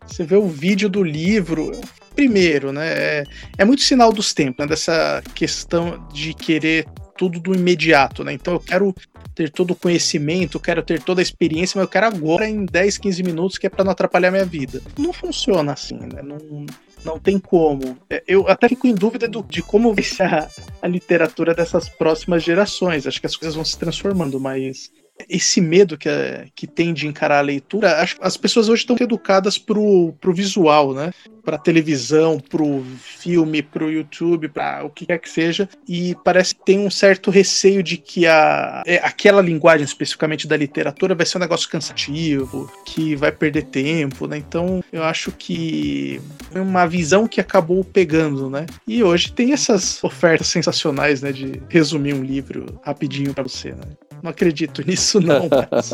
Speaker 3: Você vê o vídeo do livro, primeiro, né? É, é muito sinal dos tempos, né? Dessa questão de querer tudo do imediato, né? Então eu quero ter todo o conhecimento, quero ter toda a experiência, mas eu quero agora em 10, 15 minutos, que é para não atrapalhar minha vida. Não funciona assim, né? Não, não tem como. É, eu até fico em dúvida do, de como vai ser a, a literatura dessas próximas gerações. Acho que as coisas vão se transformando, mas esse medo que, é, que tem de encarar a leitura, acho, as pessoas hoje estão educadas pro, pro visual, né? Pra televisão, pro filme, pro YouTube, para o que quer que seja, e parece que tem um certo receio de que a, é, aquela linguagem especificamente da literatura vai ser um negócio cansativo, que vai perder tempo, né? Então eu acho que é uma visão que acabou pegando, né? E hoje tem essas ofertas sensacionais, né? De resumir um livro rapidinho para você, né? não acredito nisso, não. Mas...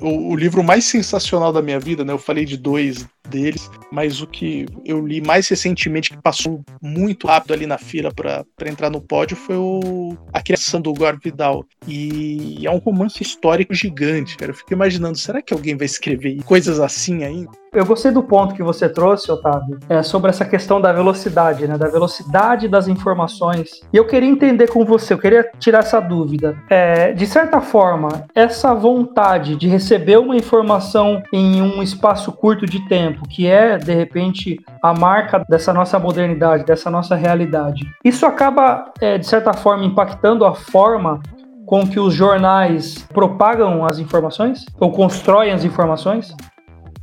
Speaker 3: o, o, livro mais sensacional da minha vida, né? Eu falei de dois deles, mas o que eu li mais recentemente, que passou muito rápido ali na fila para entrar no pódio, foi o A Criação do Gore Vidal. E é um romance histórico gigante, cara. Eu fico imaginando, será que alguém vai escrever coisas assim ainda?
Speaker 2: Eu gostei do ponto que você trouxe, Otávio, é, sobre essa questão da velocidade, né? Da velocidade das informações. E eu queria entender com você, eu queria tirar essa dúvida. É, de certa forma, essa vontade de receber uma informação em um espaço curto de tempo, que é, de repente, a marca dessa nossa modernidade, dessa nossa realidade, isso acaba, é, de certa forma, impactando a forma com que os jornais propagam as informações ou constroem as informações?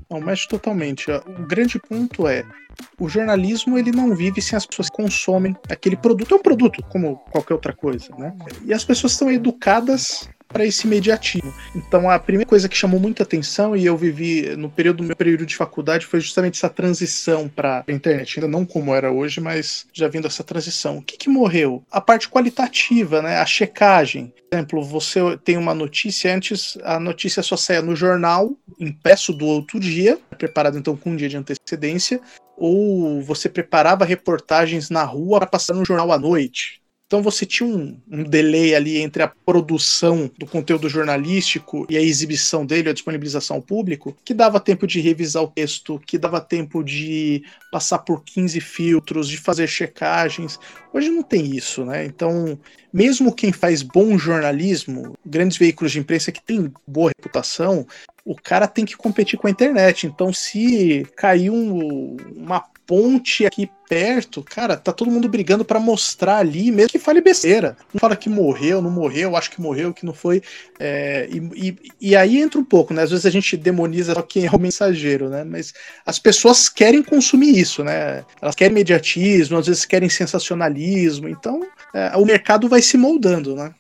Speaker 3: Não, mas totalmente. O grande ponto é o jornalismo ele não vive sem as pessoas que consomem aquele produto. É um produto, como qualquer outra coisa, né? E as pessoas estão educadas para esse imediatismo. Então a primeira coisa que chamou muita atenção e eu vivi no período do meu período de faculdade foi justamente essa transição para a internet, ainda não como era hoje, mas já vindo essa transição. O que, que morreu? A parte qualitativa, né? A checagem. Por exemplo, você tem uma notícia antes, a notícia só saia no jornal impresso do outro dia, preparado então com um dia de antecedência, ou você preparava reportagens na rua para passar no jornal à noite. Então você tinha um, um, delay ali entre a produção do conteúdo jornalístico e a exibição dele, a disponibilização ao público, que dava tempo de revisar o texto, que dava tempo de passar por 15 filtros, de fazer checagens. Hoje não tem isso, né? Então, mesmo quem faz bom jornalismo, grandes veículos de imprensa que têm boa reputação, o cara tem que competir com a internet. Então, se cair um, uma ponte aqui perto, cara, tá todo mundo brigando para mostrar ali, mesmo que fale besteira. Não fala que morreu, não morreu, acho que morreu, que não foi. É, e, e, e, aí entra um pouco, né? Às vezes a gente demoniza só quem é o mensageiro, né? Mas as pessoas querem consumir isso, né? Elas querem mediatismo, às vezes querem sensacionalismo. Então, é, o mercado vai se moldando, né?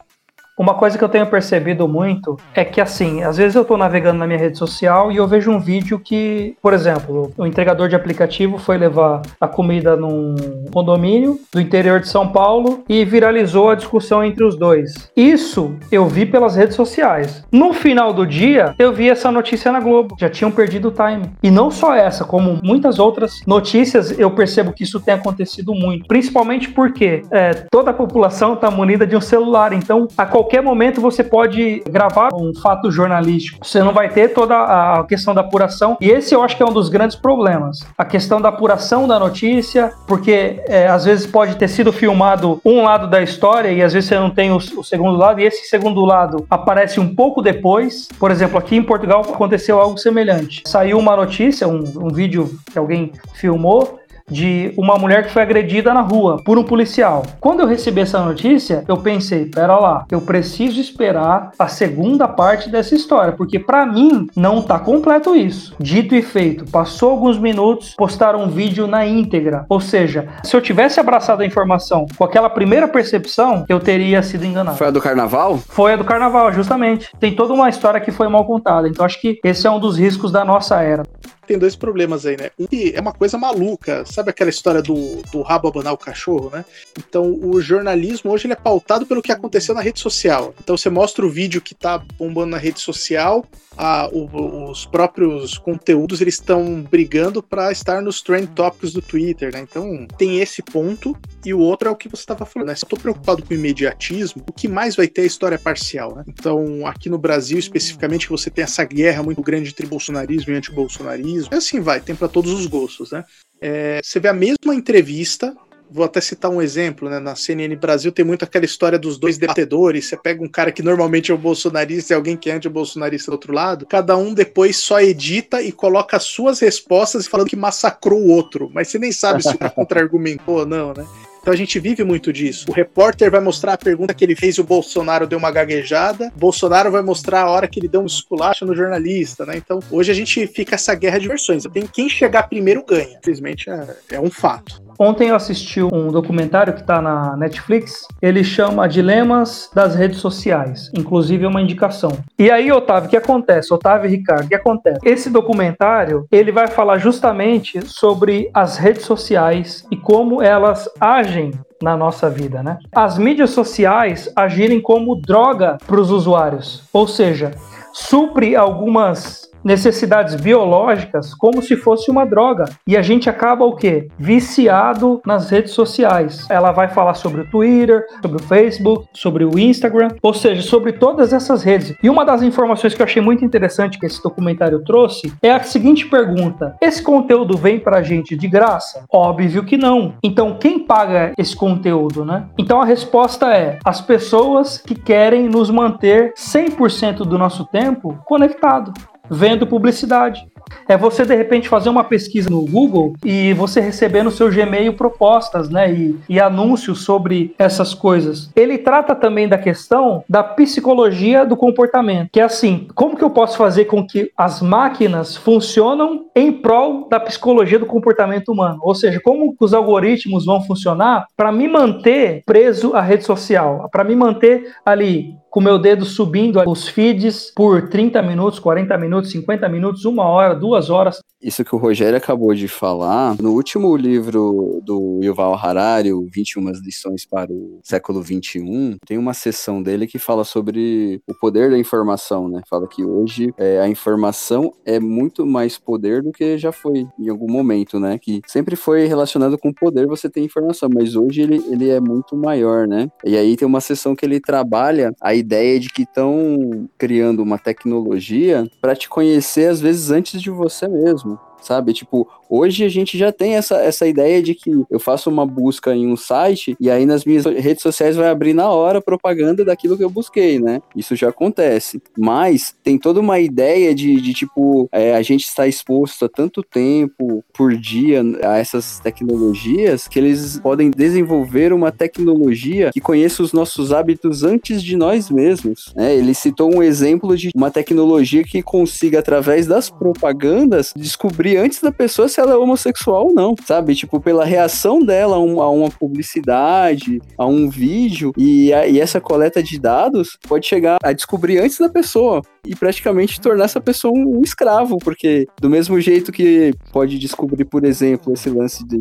Speaker 2: Uma coisa que eu tenho percebido muito é que, assim, às vezes eu estou navegando na minha rede social e eu vejo um vídeo que, por exemplo, o entregador de aplicativo foi levar a comida num condomínio do interior de São Paulo e viralizou a discussão entre os dois. Isso eu vi pelas redes sociais. No final do dia, eu vi essa notícia na Globo. Já tinham perdido o time. E não só essa, como muitas outras notícias, eu percebo que isso tem acontecido muito. Principalmente porque é, toda a população está munida de um celular. Então, a qualquer momento você pode gravar um fato jornalístico. Você não vai ter toda a questão da apuração. E esse eu acho que é um dos grandes problemas. A questão da apuração da notícia, porque é, às vezes pode ter sido filmado um lado da história e às vezes você não tem o, o segundo lado, e esse segundo lado aparece um pouco depois. Por exemplo, aqui em Portugal aconteceu algo semelhante. Saiu uma notícia, um, um vídeo que alguém filmou, de uma mulher que foi agredida na rua por um policial. Quando eu recebi essa notícia, eu pensei, pera lá, eu preciso esperar a segunda parte dessa história, porque para mim não tá completo isso. Dito e feito, passou alguns minutos, postaram um vídeo na íntegra. Ou seja, se eu tivesse abraçado a informação com aquela primeira percepção, eu teria sido enganado.
Speaker 1: Foi a do carnaval?
Speaker 2: Foi a do carnaval, justamente. Tem toda uma história que foi mal contada. Então acho que esse é um dos riscos da nossa era
Speaker 3: tem dois problemas aí, né? Um é uma coisa maluca, sabe aquela história do, do rabo abanar o cachorro, né? Então, o jornalismo hoje ele é pautado pelo que aconteceu na rede social. Então, você mostra o vídeo que tá bombando na rede social, a, o, os próprios conteúdos eles estão brigando para estar nos trend topics do Twitter, né? Então, tem esse ponto. E o outro é o que você estava falando, né? Se eu tô preocupado com o imediatismo, o que mais vai ter é a história parcial, né? Então, aqui no Brasil, especificamente, você tem essa guerra muito grande entre bolsonarismo e antibolsonarismo e assim vai, tem para todos os gostos, né? É, você vê a mesma entrevista, vou até citar um exemplo, né? Na CNN Brasil tem muito aquela história dos dois debatedores. Você pega um cara que normalmente é o bolsonarista e alguém que é anti-bolsonarista do outro lado, cada um depois só edita e coloca as suas respostas falando que massacrou o outro, mas você nem sabe se o contra-argumentou ou não, né? Então a gente vive muito disso. O repórter vai mostrar a pergunta que ele fez e o Bolsonaro deu uma gaguejada. Bolsonaro vai mostrar a hora que ele deu um esculacho no jornalista, né? Então hoje a gente fica essa guerra de versões. Tem quem chegar primeiro ganha. Infelizmente é, é um fato.
Speaker 2: Ontem eu assisti um documentário que está na Netflix. Ele chama Dilemas das Redes Sociais. Inclusive é uma indicação. E aí, Otávio, o que acontece? Otávio e Ricardo, o que acontece? Esse documentário ele vai falar justamente sobre as redes sociais e como elas agem na nossa vida, né? As mídias sociais agirem como droga para os usuários, ou seja, supre algumas necessidades biológicas como se fosse uma droga. E a gente acaba o quê? Viciado nas redes sociais. Ela vai falar sobre o Twitter, sobre o Facebook, sobre o Instagram, ou seja, sobre todas essas redes. E uma das informações que eu achei muito interessante que esse documentário trouxe é a seguinte pergunta: esse conteúdo vem pra gente de graça? Óbvio que não. Então, quem paga esse conteúdo, né? Então a resposta é as pessoas que querem nos manter 100% do nosso tempo conectado vendo publicidade. É você de repente fazer uma pesquisa no Google e você receber no seu Gmail propostas, né, e, e anúncios sobre essas coisas. Ele trata também da questão da psicologia do comportamento, que é assim, como que eu posso fazer com que as máquinas funcionam em prol da psicologia do comportamento humano? Ou seja, como os algoritmos vão funcionar para me manter preso à rede social, para me manter ali com meu dedo subindo os feeds por 30 minutos, 40 minutos, 50 minutos, uma hora, duas horas.
Speaker 1: Isso que o Rogério acabou de falar, no último livro do Yuval Harari, o 21 lições para o século 21, tem uma sessão dele que fala sobre o poder da informação, né? Fala que hoje é, a informação é muito mais poder do que já foi em algum momento, né? Que sempre foi relacionado com poder você ter informação, mas hoje ele, ele é muito maior, né? E aí tem uma sessão que ele trabalha a ideia de que estão criando uma tecnologia para te conhecer às vezes antes de você mesmo sabe? Tipo, hoje a gente já tem essa, essa ideia de que eu faço uma busca em um site e aí nas minhas redes sociais vai abrir na hora propaganda daquilo que eu busquei, né? Isso já acontece. Mas tem toda uma ideia de, de tipo, é, a gente está exposto a tanto tempo por dia a essas tecnologias que eles podem desenvolver uma tecnologia que conheça os nossos hábitos antes de nós mesmos. Né? Ele citou um exemplo de uma tecnologia que consiga, através das propagandas, descobrir antes da pessoa se ela é homossexual ou não, sabe? Tipo, pela reação dela a, uma publicidade, a um vídeo, e, a, e essa coleta de dados pode chegar a descobrir antes da pessoa e praticamente tornar essa pessoa um, um escravo, porque do mesmo jeito que pode descobrir, por exemplo, esse lance de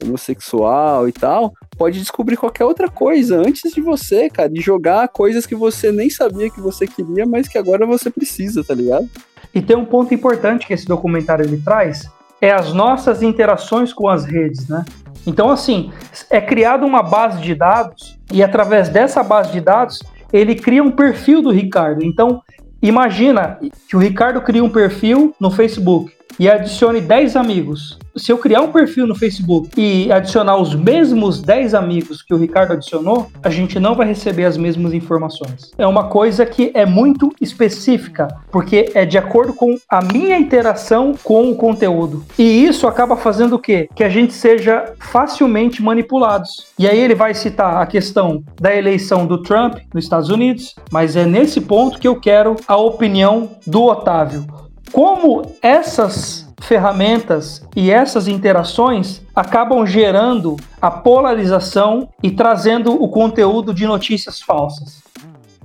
Speaker 1: homossexual e tal, pode descobrir qualquer outra coisa antes de você, cara, e jogar coisas que você nem sabia que você queria, mas que agora você precisa, tá ligado?
Speaker 2: E tem um ponto importante que esse documentário ele traz, é as nossas interações com as redes, né? Então, assim, é criada uma base de dados e através dessa base de dados ele cria um perfil do Ricardo. Então, imagina que o Ricardo cria um perfil no Facebook e adicione 10 amigos. Se eu criar um perfil no Facebook e adicionar os mesmos 10 amigos que o Ricardo adicionou, a gente não vai receber as mesmas informações. É uma coisa que é muito específica, porque é de acordo com a minha interação com o conteúdo. E isso acaba fazendo o quê? Que a gente seja facilmente manipulados. E aí ele vai citar a questão da eleição do Trump nos Estados Unidos, mas é nesse ponto que eu quero a opinião do Otávio como essas ferramentas e essas interações acabam gerando a polarização e trazendo o conteúdo de notícias falsas.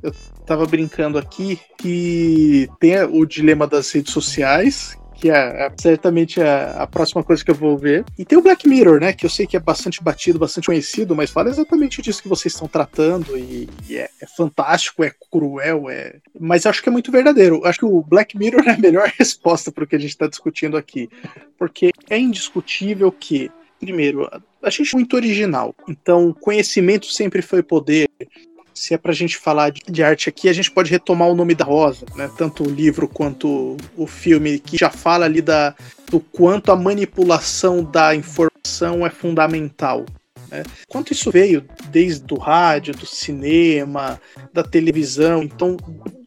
Speaker 3: Eu estava brincando aqui que tem o dilema das redes sociais, que é, é certamente a, a, próxima coisa que eu vou ver. E tem o Black Mirror, né? Que eu sei que é bastante batido, bastante conhecido, mas fala exatamente disso que vocês estão tratando. E, e é, é, fantástico, é cruel, é. Mas acho que é muito verdadeiro. Acho que o Black Mirror é a melhor resposta para o que a gente está discutindo aqui. Porque é indiscutível que, primeiro, a gente é muito original. Então, conhecimento sempre foi poder se é para a gente falar de arte aqui, a gente pode retomar o nome da Rosa, né? Tanto o livro quanto o filme, que já fala ali da, do quanto a manipulação da informação é fundamental. Né? Quanto isso veio desde o rádio, do cinema, da televisão. Então,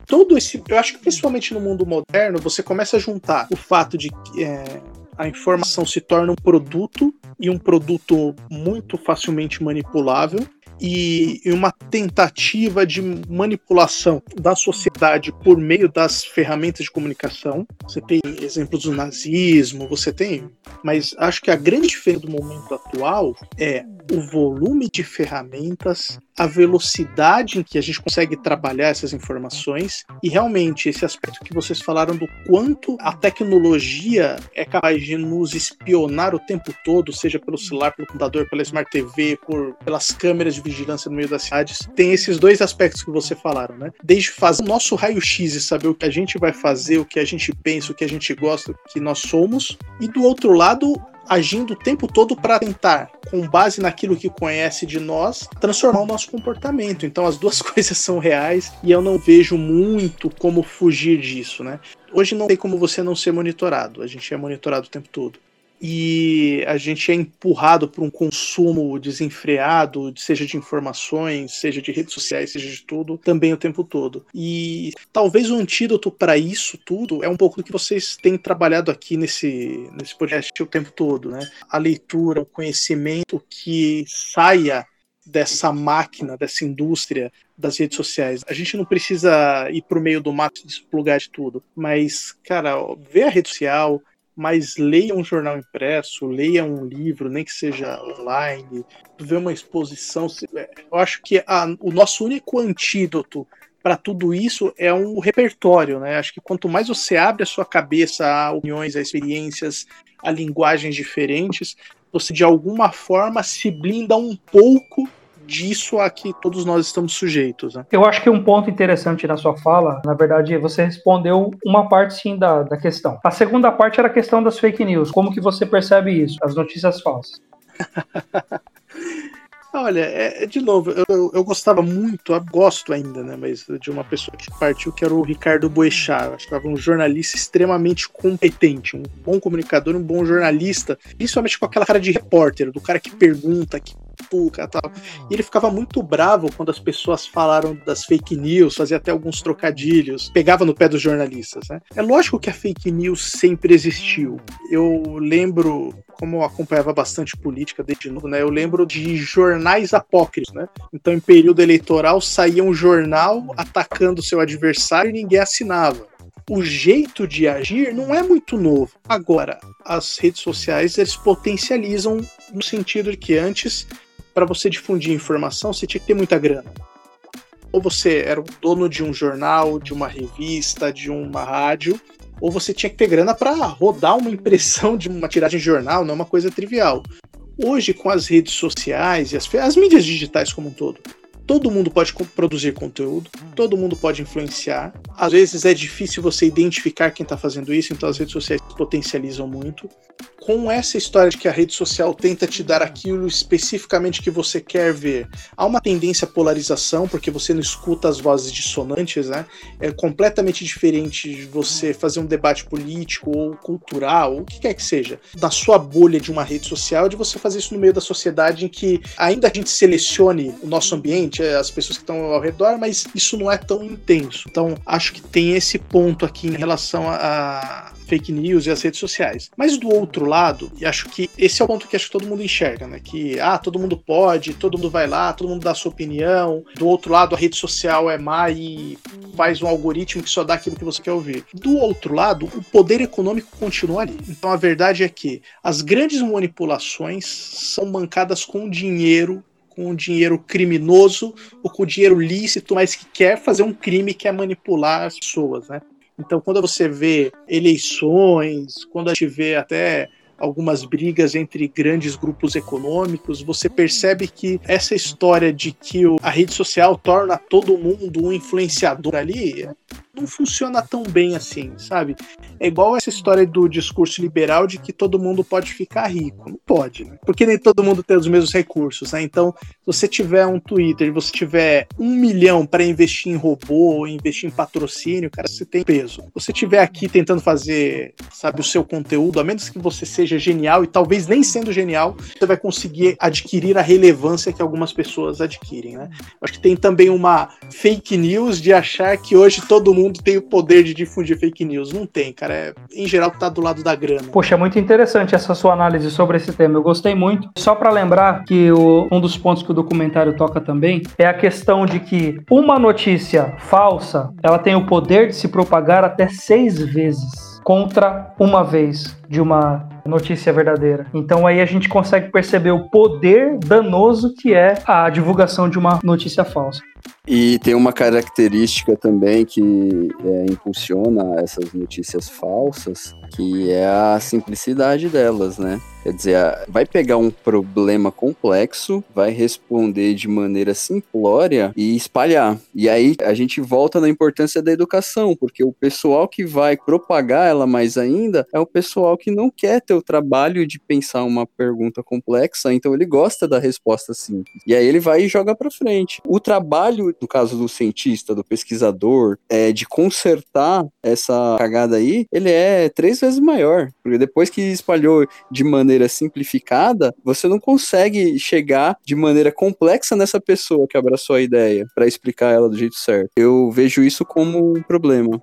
Speaker 3: todo esse. Eu acho que principalmente no mundo moderno, você começa a juntar o fato de que. É, a informação se torna um produto e um produto muito facilmente manipulável e uma tentativa de manipulação da sociedade por meio das ferramentas de comunicação. Você tem exemplos do nazismo, você tem, mas acho que a grande diferença do momento atual é o volume de ferramentas, a velocidade em que a gente consegue trabalhar essas informações e realmente esse aspecto que vocês falaram do quanto a tecnologia é capaz de nos espionar o tempo todo, seja pelo celular, pelo computador, pela Smart TV, por, pelas câmeras de vigilância no meio das cidades. Tem esses dois aspectos que você falaram, né? Desde fazer o nosso raio-x e saber o que a gente vai fazer, o que a gente pensa, o que a gente gosta, o que nós somos, e do outro lado, agindo o tempo todo para tentar, com base naquilo que conhece de nós, transformar o nosso comportamento. Então as duas coisas são reais e eu não vejo muito como fugir disso, né? Hoje não tem como você não ser monitorado. A gente é monitorado o tempo todo e a gente é empurrado por um consumo desenfreado, seja de informações, seja de redes sociais, seja de tudo, também o tempo todo. E talvez o antídoto para isso tudo é um pouco do que vocês têm trabalhado aqui nesse, nesse podcast o tempo todo, né? A leitura, o conhecimento que saia dessa máquina, dessa indústria das redes sociais. A gente não precisa ir para o meio do mato e desplugar de tudo, mas, cara, ver a rede social, mas leia um jornal impresso, leia um livro, nem que seja online, ver uma exposição. É, eu acho que a, o nosso único antídoto para tudo isso é um repertório, né? Acho que quanto mais você abre a sua cabeça a opiniões, a experiências, a linguagens diferentes, você de alguma forma se blinda um pouco disso a que todos nós estamos sujeitos. Né?
Speaker 2: Eu acho que um ponto interessante na sua fala, na verdade, você respondeu uma parte sim da, da questão. A segunda parte era a questão das fake news. Como que você percebe isso, as notícias falsas?
Speaker 3: Olha, é, é, de novo, eu, eu, eu, gostava muito, eu gosto ainda, né? Mas de uma pessoa que partiu, que era o Ricardo Boechat. Eu achava um jornalista extremamente competente, um bom comunicador, um bom jornalista, principalmente com aquela cara de repórter, do cara que pergunta, que puca tal. E ele ficava muito bravo quando as pessoas falaram das fake news, fazia até alguns trocadilhos, pegava no pé dos jornalistas, né? É lógico que a fake news sempre existiu. Eu lembro como eu acompanhava bastante política desde novo, né? Eu lembro de jornais apócrifos, né? Então, em período eleitoral, saía um jornal atacando seu adversário e ninguém assinava. o jeito de agir não é muito novo. Agora, as redes sociais eles potencializam no sentido de que antes, para você difundir informação, você tinha que ter muita grana. Ou você era o dono de um jornal, de uma revista, de uma rádio, ou você tinha que ter grana para rodar uma impressão de uma tiragem de jornal, não é uma coisa trivial. Hoje, com as redes sociais e as, as mídias digitais como um todo, todo mundo pode produzir conteúdo, todo mundo pode influenciar. Às vezes é difícil você identificar quem está fazendo isso, então as redes sociais potencializam muito com essa história de que a rede social tenta te dar aquilo especificamente que você quer ver, há uma tendência à polarização, porque você não escuta as vozes dissonantes, né? É completamente diferente de você fazer um debate político ou cultural, ou o que quer que seja, na sua bolha de uma rede social, de você fazer isso no meio da sociedade em que ainda a gente selecione o nosso ambiente, é, as pessoas que estão ao redor, mas isso não é tão intenso. Então, acho que tem esse ponto aqui em relação a, fake news e as redes sociais. Mas do outro lado, e acho que esse é o ponto que acho que todo mundo enxerga, né? Que ah, todo mundo pode, todo mundo vai lá, todo mundo dá a sua opinião. Do outro lado, a rede social é má e faz um algoritmo que só dá aquilo que você quer ouvir. Do outro lado, o poder econômico continua ali. Então a verdade é que as grandes manipulações são bancadas com dinheiro com dinheiro criminoso ou com dinheiro lícito, mas que quer fazer um crime que é manipular as pessoas, né? Então, quando você vê eleições, quando a gente vê até algumas brigas entre grandes grupos econômicos, você percebe que essa história de que a rede social torna todo mundo um influenciador ali não funciona tão bem assim, sabe? É igual essa história do discurso liberal de que todo mundo pode ficar rico. Não pode, né? Porque nem todo mundo tem os mesmos recursos, né? Então, se você tiver um Twitter você tiver um milhão para investir em robô, investir em patrocínio, cara, você tem peso. Você tiver aqui tentando fazer, sabe, o seu conteúdo, a menos que você seja genial e talvez nem sendo genial, você vai conseguir adquirir a relevância que algumas pessoas adquirem, né? Acho que tem também uma fake news de achar que hoje todo mundo mundo tem o poder de difundir fake news. Não tem, cara. É, em geral, tá do lado da grana.
Speaker 2: Poxa, é muito interessante essa sua análise sobre esse tema. Eu gostei muito. Só para lembrar que o, um dos pontos que o documentário toca também é a questão de que uma notícia falsa ela tem o poder de se propagar até seis vezes contra uma vez de uma notícia verdadeira. Então aí a gente consegue perceber o poder danoso que é a divulgação de uma notícia falsa.
Speaker 1: E tem uma característica também que é, impulsiona essas notícias falsas, que é a simplicidade delas, né? Quer dizer, vai pegar um problema complexo, vai responder de maneira simplória e espalhar. E aí a gente volta na importância da educação, porque o pessoal que vai propagar ela mais ainda é o pessoal que não quer ter o trabalho de pensar uma pergunta complexa, então ele gosta da resposta simples. E aí ele vai e joga para frente. O trabalho, no caso do cientista, do pesquisador, é de consertar essa cagada aí, ele é três vezes maior, porque depois que espalhou de maneira maneira simplificada, você não consegue chegar de maneira complexa nessa pessoa que abraçou a ideia para explicar ela do jeito certo. Eu vejo isso como um problema.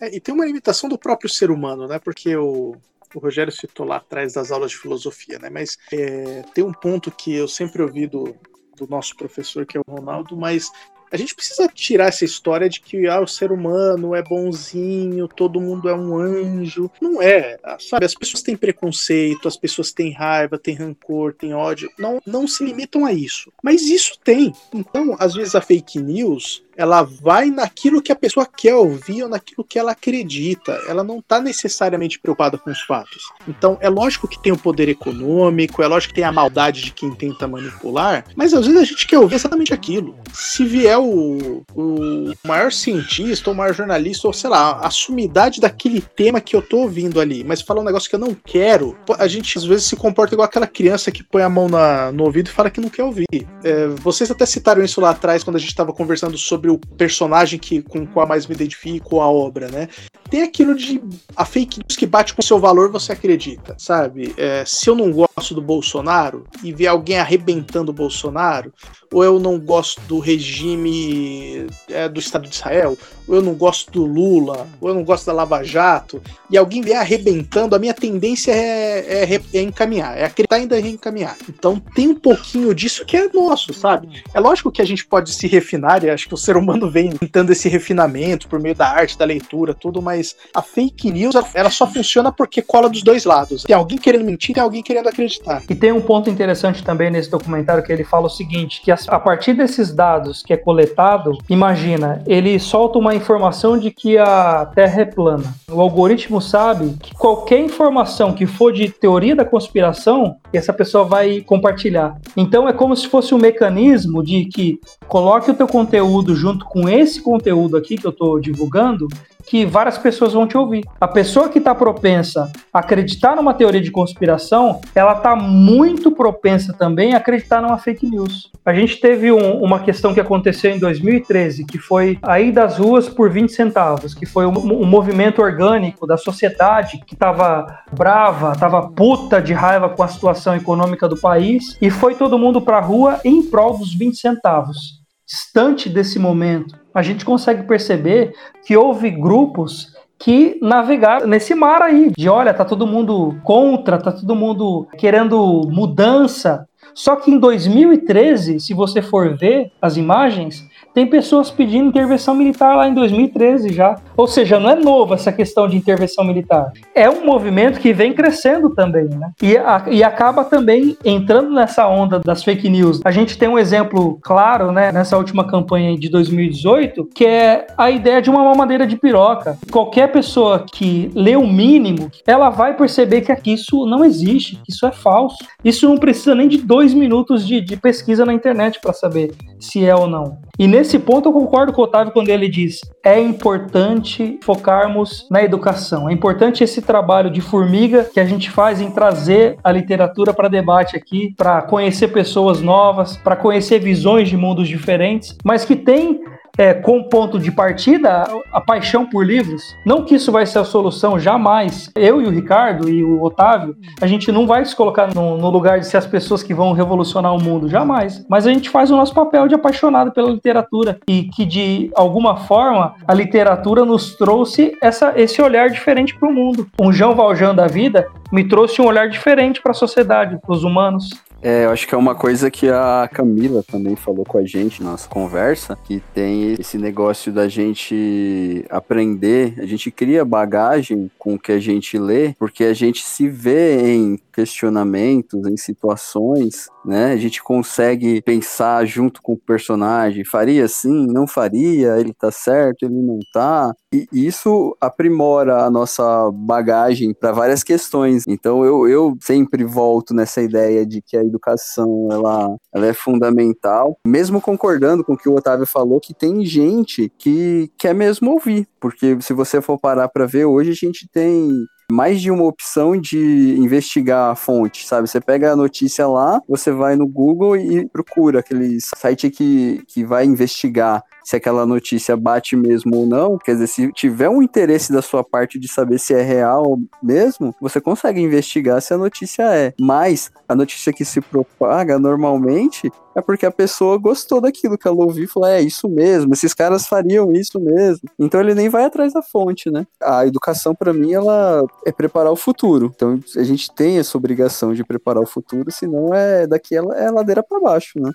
Speaker 3: É, e tem uma limitação do próprio ser humano, né? Porque o, o Rogério citou lá atrás das aulas de filosofia, né? Mas é, tem um ponto que eu sempre ouvi do, do nosso professor, que é o Ronaldo, mas a gente precisa tirar essa história de que ah, o ser humano é bonzinho, todo mundo é um anjo. Não é, sabe? As pessoas têm preconceito, as pessoas têm raiva, têm rancor, têm ódio. Não, não se limitam a isso. Mas isso tem. Então, às vezes a fake news ela vai naquilo que a pessoa quer ouvir ou naquilo que ela acredita. Ela não está necessariamente preocupada com os fatos. Então, é lógico que tem o poder econômico, é lógico que tem a maldade de quem tenta manipular, mas às vezes a gente quer ouvir exatamente aquilo. Se vier o, o maior cientista, ou maior jornalista, ou sei lá, a sumidade daquele tema que eu tô ouvindo ali, mas falar um negócio que eu não quero, a gente às vezes se comporta igual aquela criança que põe a mão na, no ouvido e fala que não quer ouvir. É, vocês até citaram isso lá atrás quando a gente estava conversando sobre sobre o personagem que, com o qual mais me identifico, a obra, né? Tem aquilo de a fake news que bate com seu valor, você acredita, sabe? É, se eu não gosto gosto do Bolsonaro e ver alguém arrebentando o Bolsonaro, ou eu não gosto do regime é, do Estado de Israel, ou eu não gosto do Lula, ou eu não gosto da Lava Jato, e alguém vier arrebentando, a minha tendência é, é, é encaminhar, é acreditar ainda reencaminhar. Então tem um pouquinho disso que é nosso, sabe? É lógico que a gente pode se refinar, e acho que o ser humano vem tentando esse refinamento por meio da arte, da leitura, tudo, mas a fake news, ela só funciona porque cola dos dois lados. Tem alguém querendo mentir, tem alguém querendo acreditar.
Speaker 2: E tem um ponto interessante também nesse documentário que ele fala o seguinte, que a partir desses dados que é coletado, imagina, ele solta uma informação de que a Terra é plana. O algoritmo sabe que qualquer informação que for de teoria da conspiração, essa pessoa vai compartilhar. Então é como se fosse um mecanismo de que coloque o teu conteúdo junto com esse conteúdo aqui que eu estou divulgando que várias pessoas vão te ouvir. A pessoa que está propensa a acreditar numa teoria de conspiração, ela está muito propensa também a acreditar numa fake news. A gente teve um, uma questão que aconteceu em 2013, que foi aí das ruas por 20 centavos, que foi um, um movimento orgânico da sociedade que estava brava, estava puta de raiva com a situação econômica do país, e foi todo mundo para a rua em prol dos 20 centavos. Distante desse momento, a gente consegue perceber que houve grupos que navegaram nesse mar aí, de olha, tá todo mundo contra, tá todo mundo querendo mudança. Só que em 2013, se você for ver as imagens, tem pessoas pedindo intervenção militar lá em 2013 já. Ou seja, não é novo essa questão de intervenção militar. É um movimento que vem crescendo também, né? E, a, e acaba também entrando nessa onda das fake news. A gente tem um exemplo claro, né, nessa última campanha de 2018, que é a ideia de uma mamadeira de piroca. Qualquer pessoa que lê o mínimo, ela vai perceber que isso não existe, que isso é falso. Isso não precisa nem de dois minutos de, de pesquisa na internet para saber se é ou não. E nesse ponto eu concordo com o Otávio quando ele diz: é importante focarmos na educação. É importante esse trabalho de formiga que a gente faz em trazer a literatura para debate aqui, para conhecer pessoas novas, para conhecer visões de mundos diferentes, mas que tem é, com ponto de partida a paixão por livros. Não que isso vai ser a solução, jamais. Eu e o Ricardo e o Otávio, a gente não vai se colocar no, no, lugar de ser as pessoas que vão revolucionar o mundo, jamais. Mas a gente faz o nosso papel de apaixonado pela literatura e que de alguma forma a literatura nos trouxe essa, esse olhar diferente para o mundo. Um João Valjean da vida me trouxe um olhar diferente para a sociedade, para os humanos.
Speaker 1: É, eu acho que é uma coisa que a Camila também falou com a gente na nossa conversa, que tem esse negócio da gente aprender, a gente cria bagagem com o que a gente lê, porque a gente se vê em questionamentos, em situações, né? A gente consegue pensar junto com o personagem, faria assim, não faria, ele tá certo, ele não tá. E isso aprimora a nossa bagagem para várias questões. Então eu, eu sempre volto nessa ideia de que a educação ela, ela é fundamental, mesmo concordando com o que o Otávio falou, que tem gente que quer mesmo ouvir, porque se você for parar para ver, hoje a gente tem mais de uma opção de investigar a fonte, sabe? Você pega a notícia lá, você vai no Google e procura aquele site que, que vai investigar se aquela notícia bate mesmo ou não. Quer dizer, se tiver um interesse da sua parte de saber se é real mesmo, você consegue investigar se a notícia é. Mas a notícia que se propaga normalmente é porque a pessoa gostou daquilo que ela ouviu e falou: é isso mesmo, esses caras fariam isso mesmo. Então ele nem vai atrás da fonte, né? A educação, para mim, ela é preparar o futuro. Então a gente tem essa obrigação de preparar o futuro, senão é daqui ela é ladeira para baixo, né?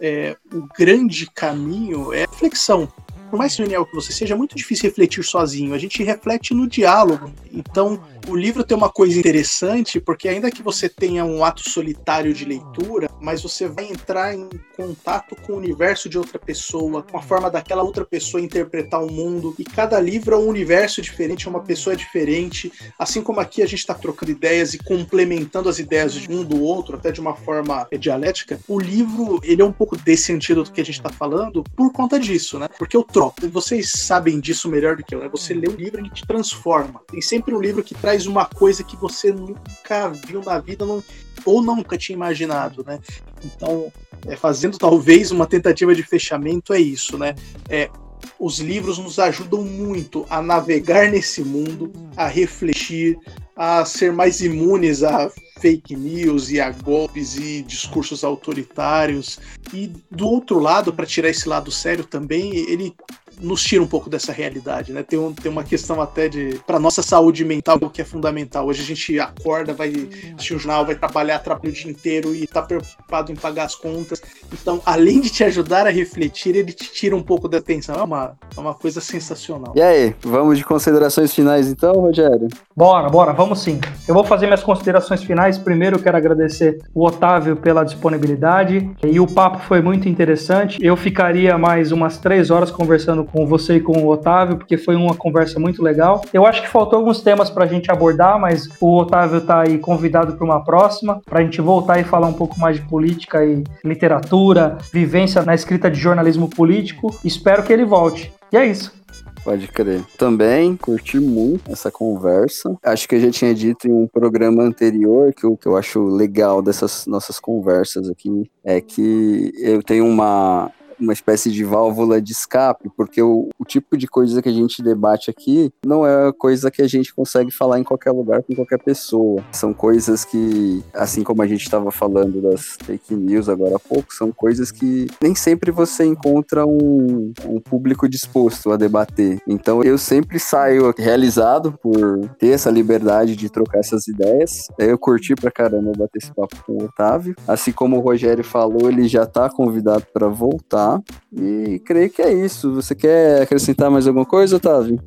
Speaker 3: é, o grande caminho é a reflexão por mais genial que você seja, é muito difícil refletir sozinho. A gente reflete no diálogo. Então, o livro tem uma coisa interessante, porque ainda que você tenha um ato solitário de leitura, mas você vai entrar em contato com o universo de outra pessoa, com a forma daquela outra pessoa interpretar o mundo. E cada livro é um universo diferente, é uma pessoa diferente. Assim como aqui a gente está trocando ideias e complementando as ideias de um do outro, até de uma forma dialética, o livro ele é um pouco desse antídoto que a gente está falando por conta disso, né? Porque eu troco. Vocês sabem disso melhor do que eu, né? Você lê um livro e te transforma. Tem sempre um livro que traz uma coisa que você nunca viu na vida não, ou nunca tinha imaginado, né? Então, é, fazendo talvez uma tentativa de fechamento, é isso, né? É, os livros nos ajudam muito a navegar nesse mundo, a refletir, a ser mais imunes a fake news e a golpes e discursos autoritários. E do outro lado, para tirar esse lado sério também, ele nos tira um pouco dessa realidade, né? Tem, um, tem uma questão até de para nossa saúde mental que é fundamental. Hoje a gente acorda, vai assistir um jornal, vai trabalhar, trabalha o dia inteiro e tá preocupado em pagar as contas. Então, além de te ajudar a refletir, ele te tira um pouco da atenção. É uma, é uma coisa sensacional.
Speaker 1: E aí, vamos de considerações finais então, Rogério?
Speaker 2: Bora, bora, vamos sim. Eu vou fazer minhas considerações finais. Primeiro, eu quero agradecer o Otávio pela disponibilidade e o papo foi muito interessante. Eu ficaria mais umas três horas conversando com você e com o Otávio, porque foi uma conversa muito legal. Eu acho que faltou alguns temas para a gente abordar, mas o Otávio está aí convidado para uma próxima, para a gente voltar e falar um pouco mais de política e literatura, vivência na escrita de jornalismo político. Espero que ele volte. E é isso.
Speaker 1: Pode crer. Também curti muito essa conversa. Acho que eu já tinha dito em um programa anterior que o que eu acho legal dessas nossas conversas aqui é que eu tenho uma uma espécie de válvula de escape, porque o, o, tipo de coisa que a gente debate aqui não é coisa que a gente consegue falar em qualquer lugar com qualquer pessoa. São coisas que, assim como a gente estava falando das fake news agora há pouco, são coisas que nem sempre você encontra um, um público disposto a debater. Então eu sempre saio realizado por ter essa liberdade de trocar essas ideias. Eu curti pra caramba bater esse papo com o Otávio. Assim como o Rogério falou, ele já tá convidado para voltar e creio que é isso. Você quer acrescentar mais alguma coisa, Otávio?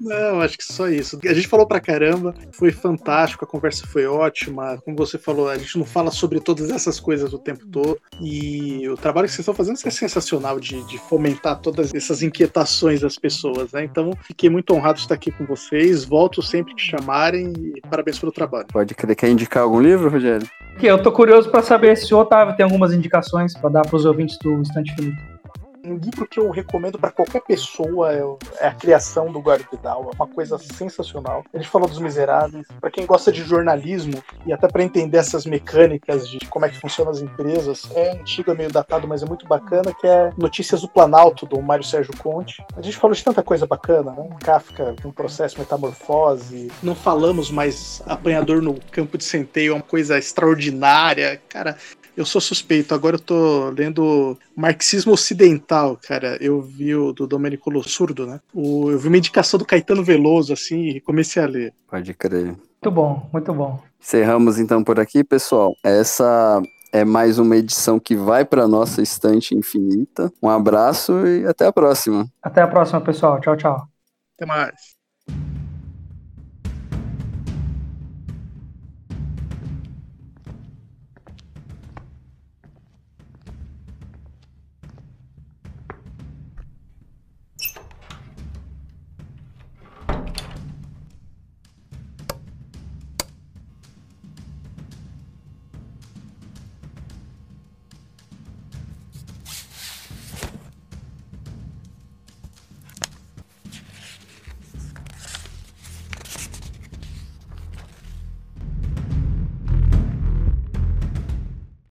Speaker 3: Não, acho que só isso. A gente falou pra caramba, foi fantástico, a conversa foi ótima. Como você falou, a gente não fala sobre todas essas coisas o tempo todo. E o trabalho que vocês estão fazendo é sensacional de, de fomentar todas essas inquietações das pessoas, né? Então, fiquei muito honrado de estar aqui com vocês. Volto sempre que chamarem e parabéns pelo trabalho.
Speaker 1: Pode querer quer indicar algum livro, Rogério?
Speaker 2: Eu tô curioso para saber se o Otávio tem algumas indicações para dar para os ouvintes do Instante Finito
Speaker 3: um livro que eu recomendo para qualquer pessoa é, é, a criação do Guarda Vidal. É uma coisa sensacional. A gente falou dos Miseráveis. Para quem gosta de jornalismo e até para entender essas mecânicas de como é que funcionam as empresas, é antigo, é meio datado, mas é muito bacana, que é Notícias do Planalto, do Mário Sérgio Conte. A gente falou de tanta coisa bacana, né? Kafka, um processo metamorfose. Não falamos mais apanhador no campo de centeio, é uma coisa extraordinária. Cara, eu sou suspeito, agora eu tô lendo Marxismo Ocidental, cara. Eu vi o do Domenico Lossurdo, né? O, eu vi uma indicação do Caetano Veloso, assim, e comecei a ler.
Speaker 1: Pode crer.
Speaker 2: Muito bom, muito bom.
Speaker 1: Encerramos então por aqui, pessoal. Essa é mais uma edição que vai para nossa estante infinita. Um abraço e até a próxima.
Speaker 2: Até a próxima, pessoal. Tchau, tchau.
Speaker 3: Até mais.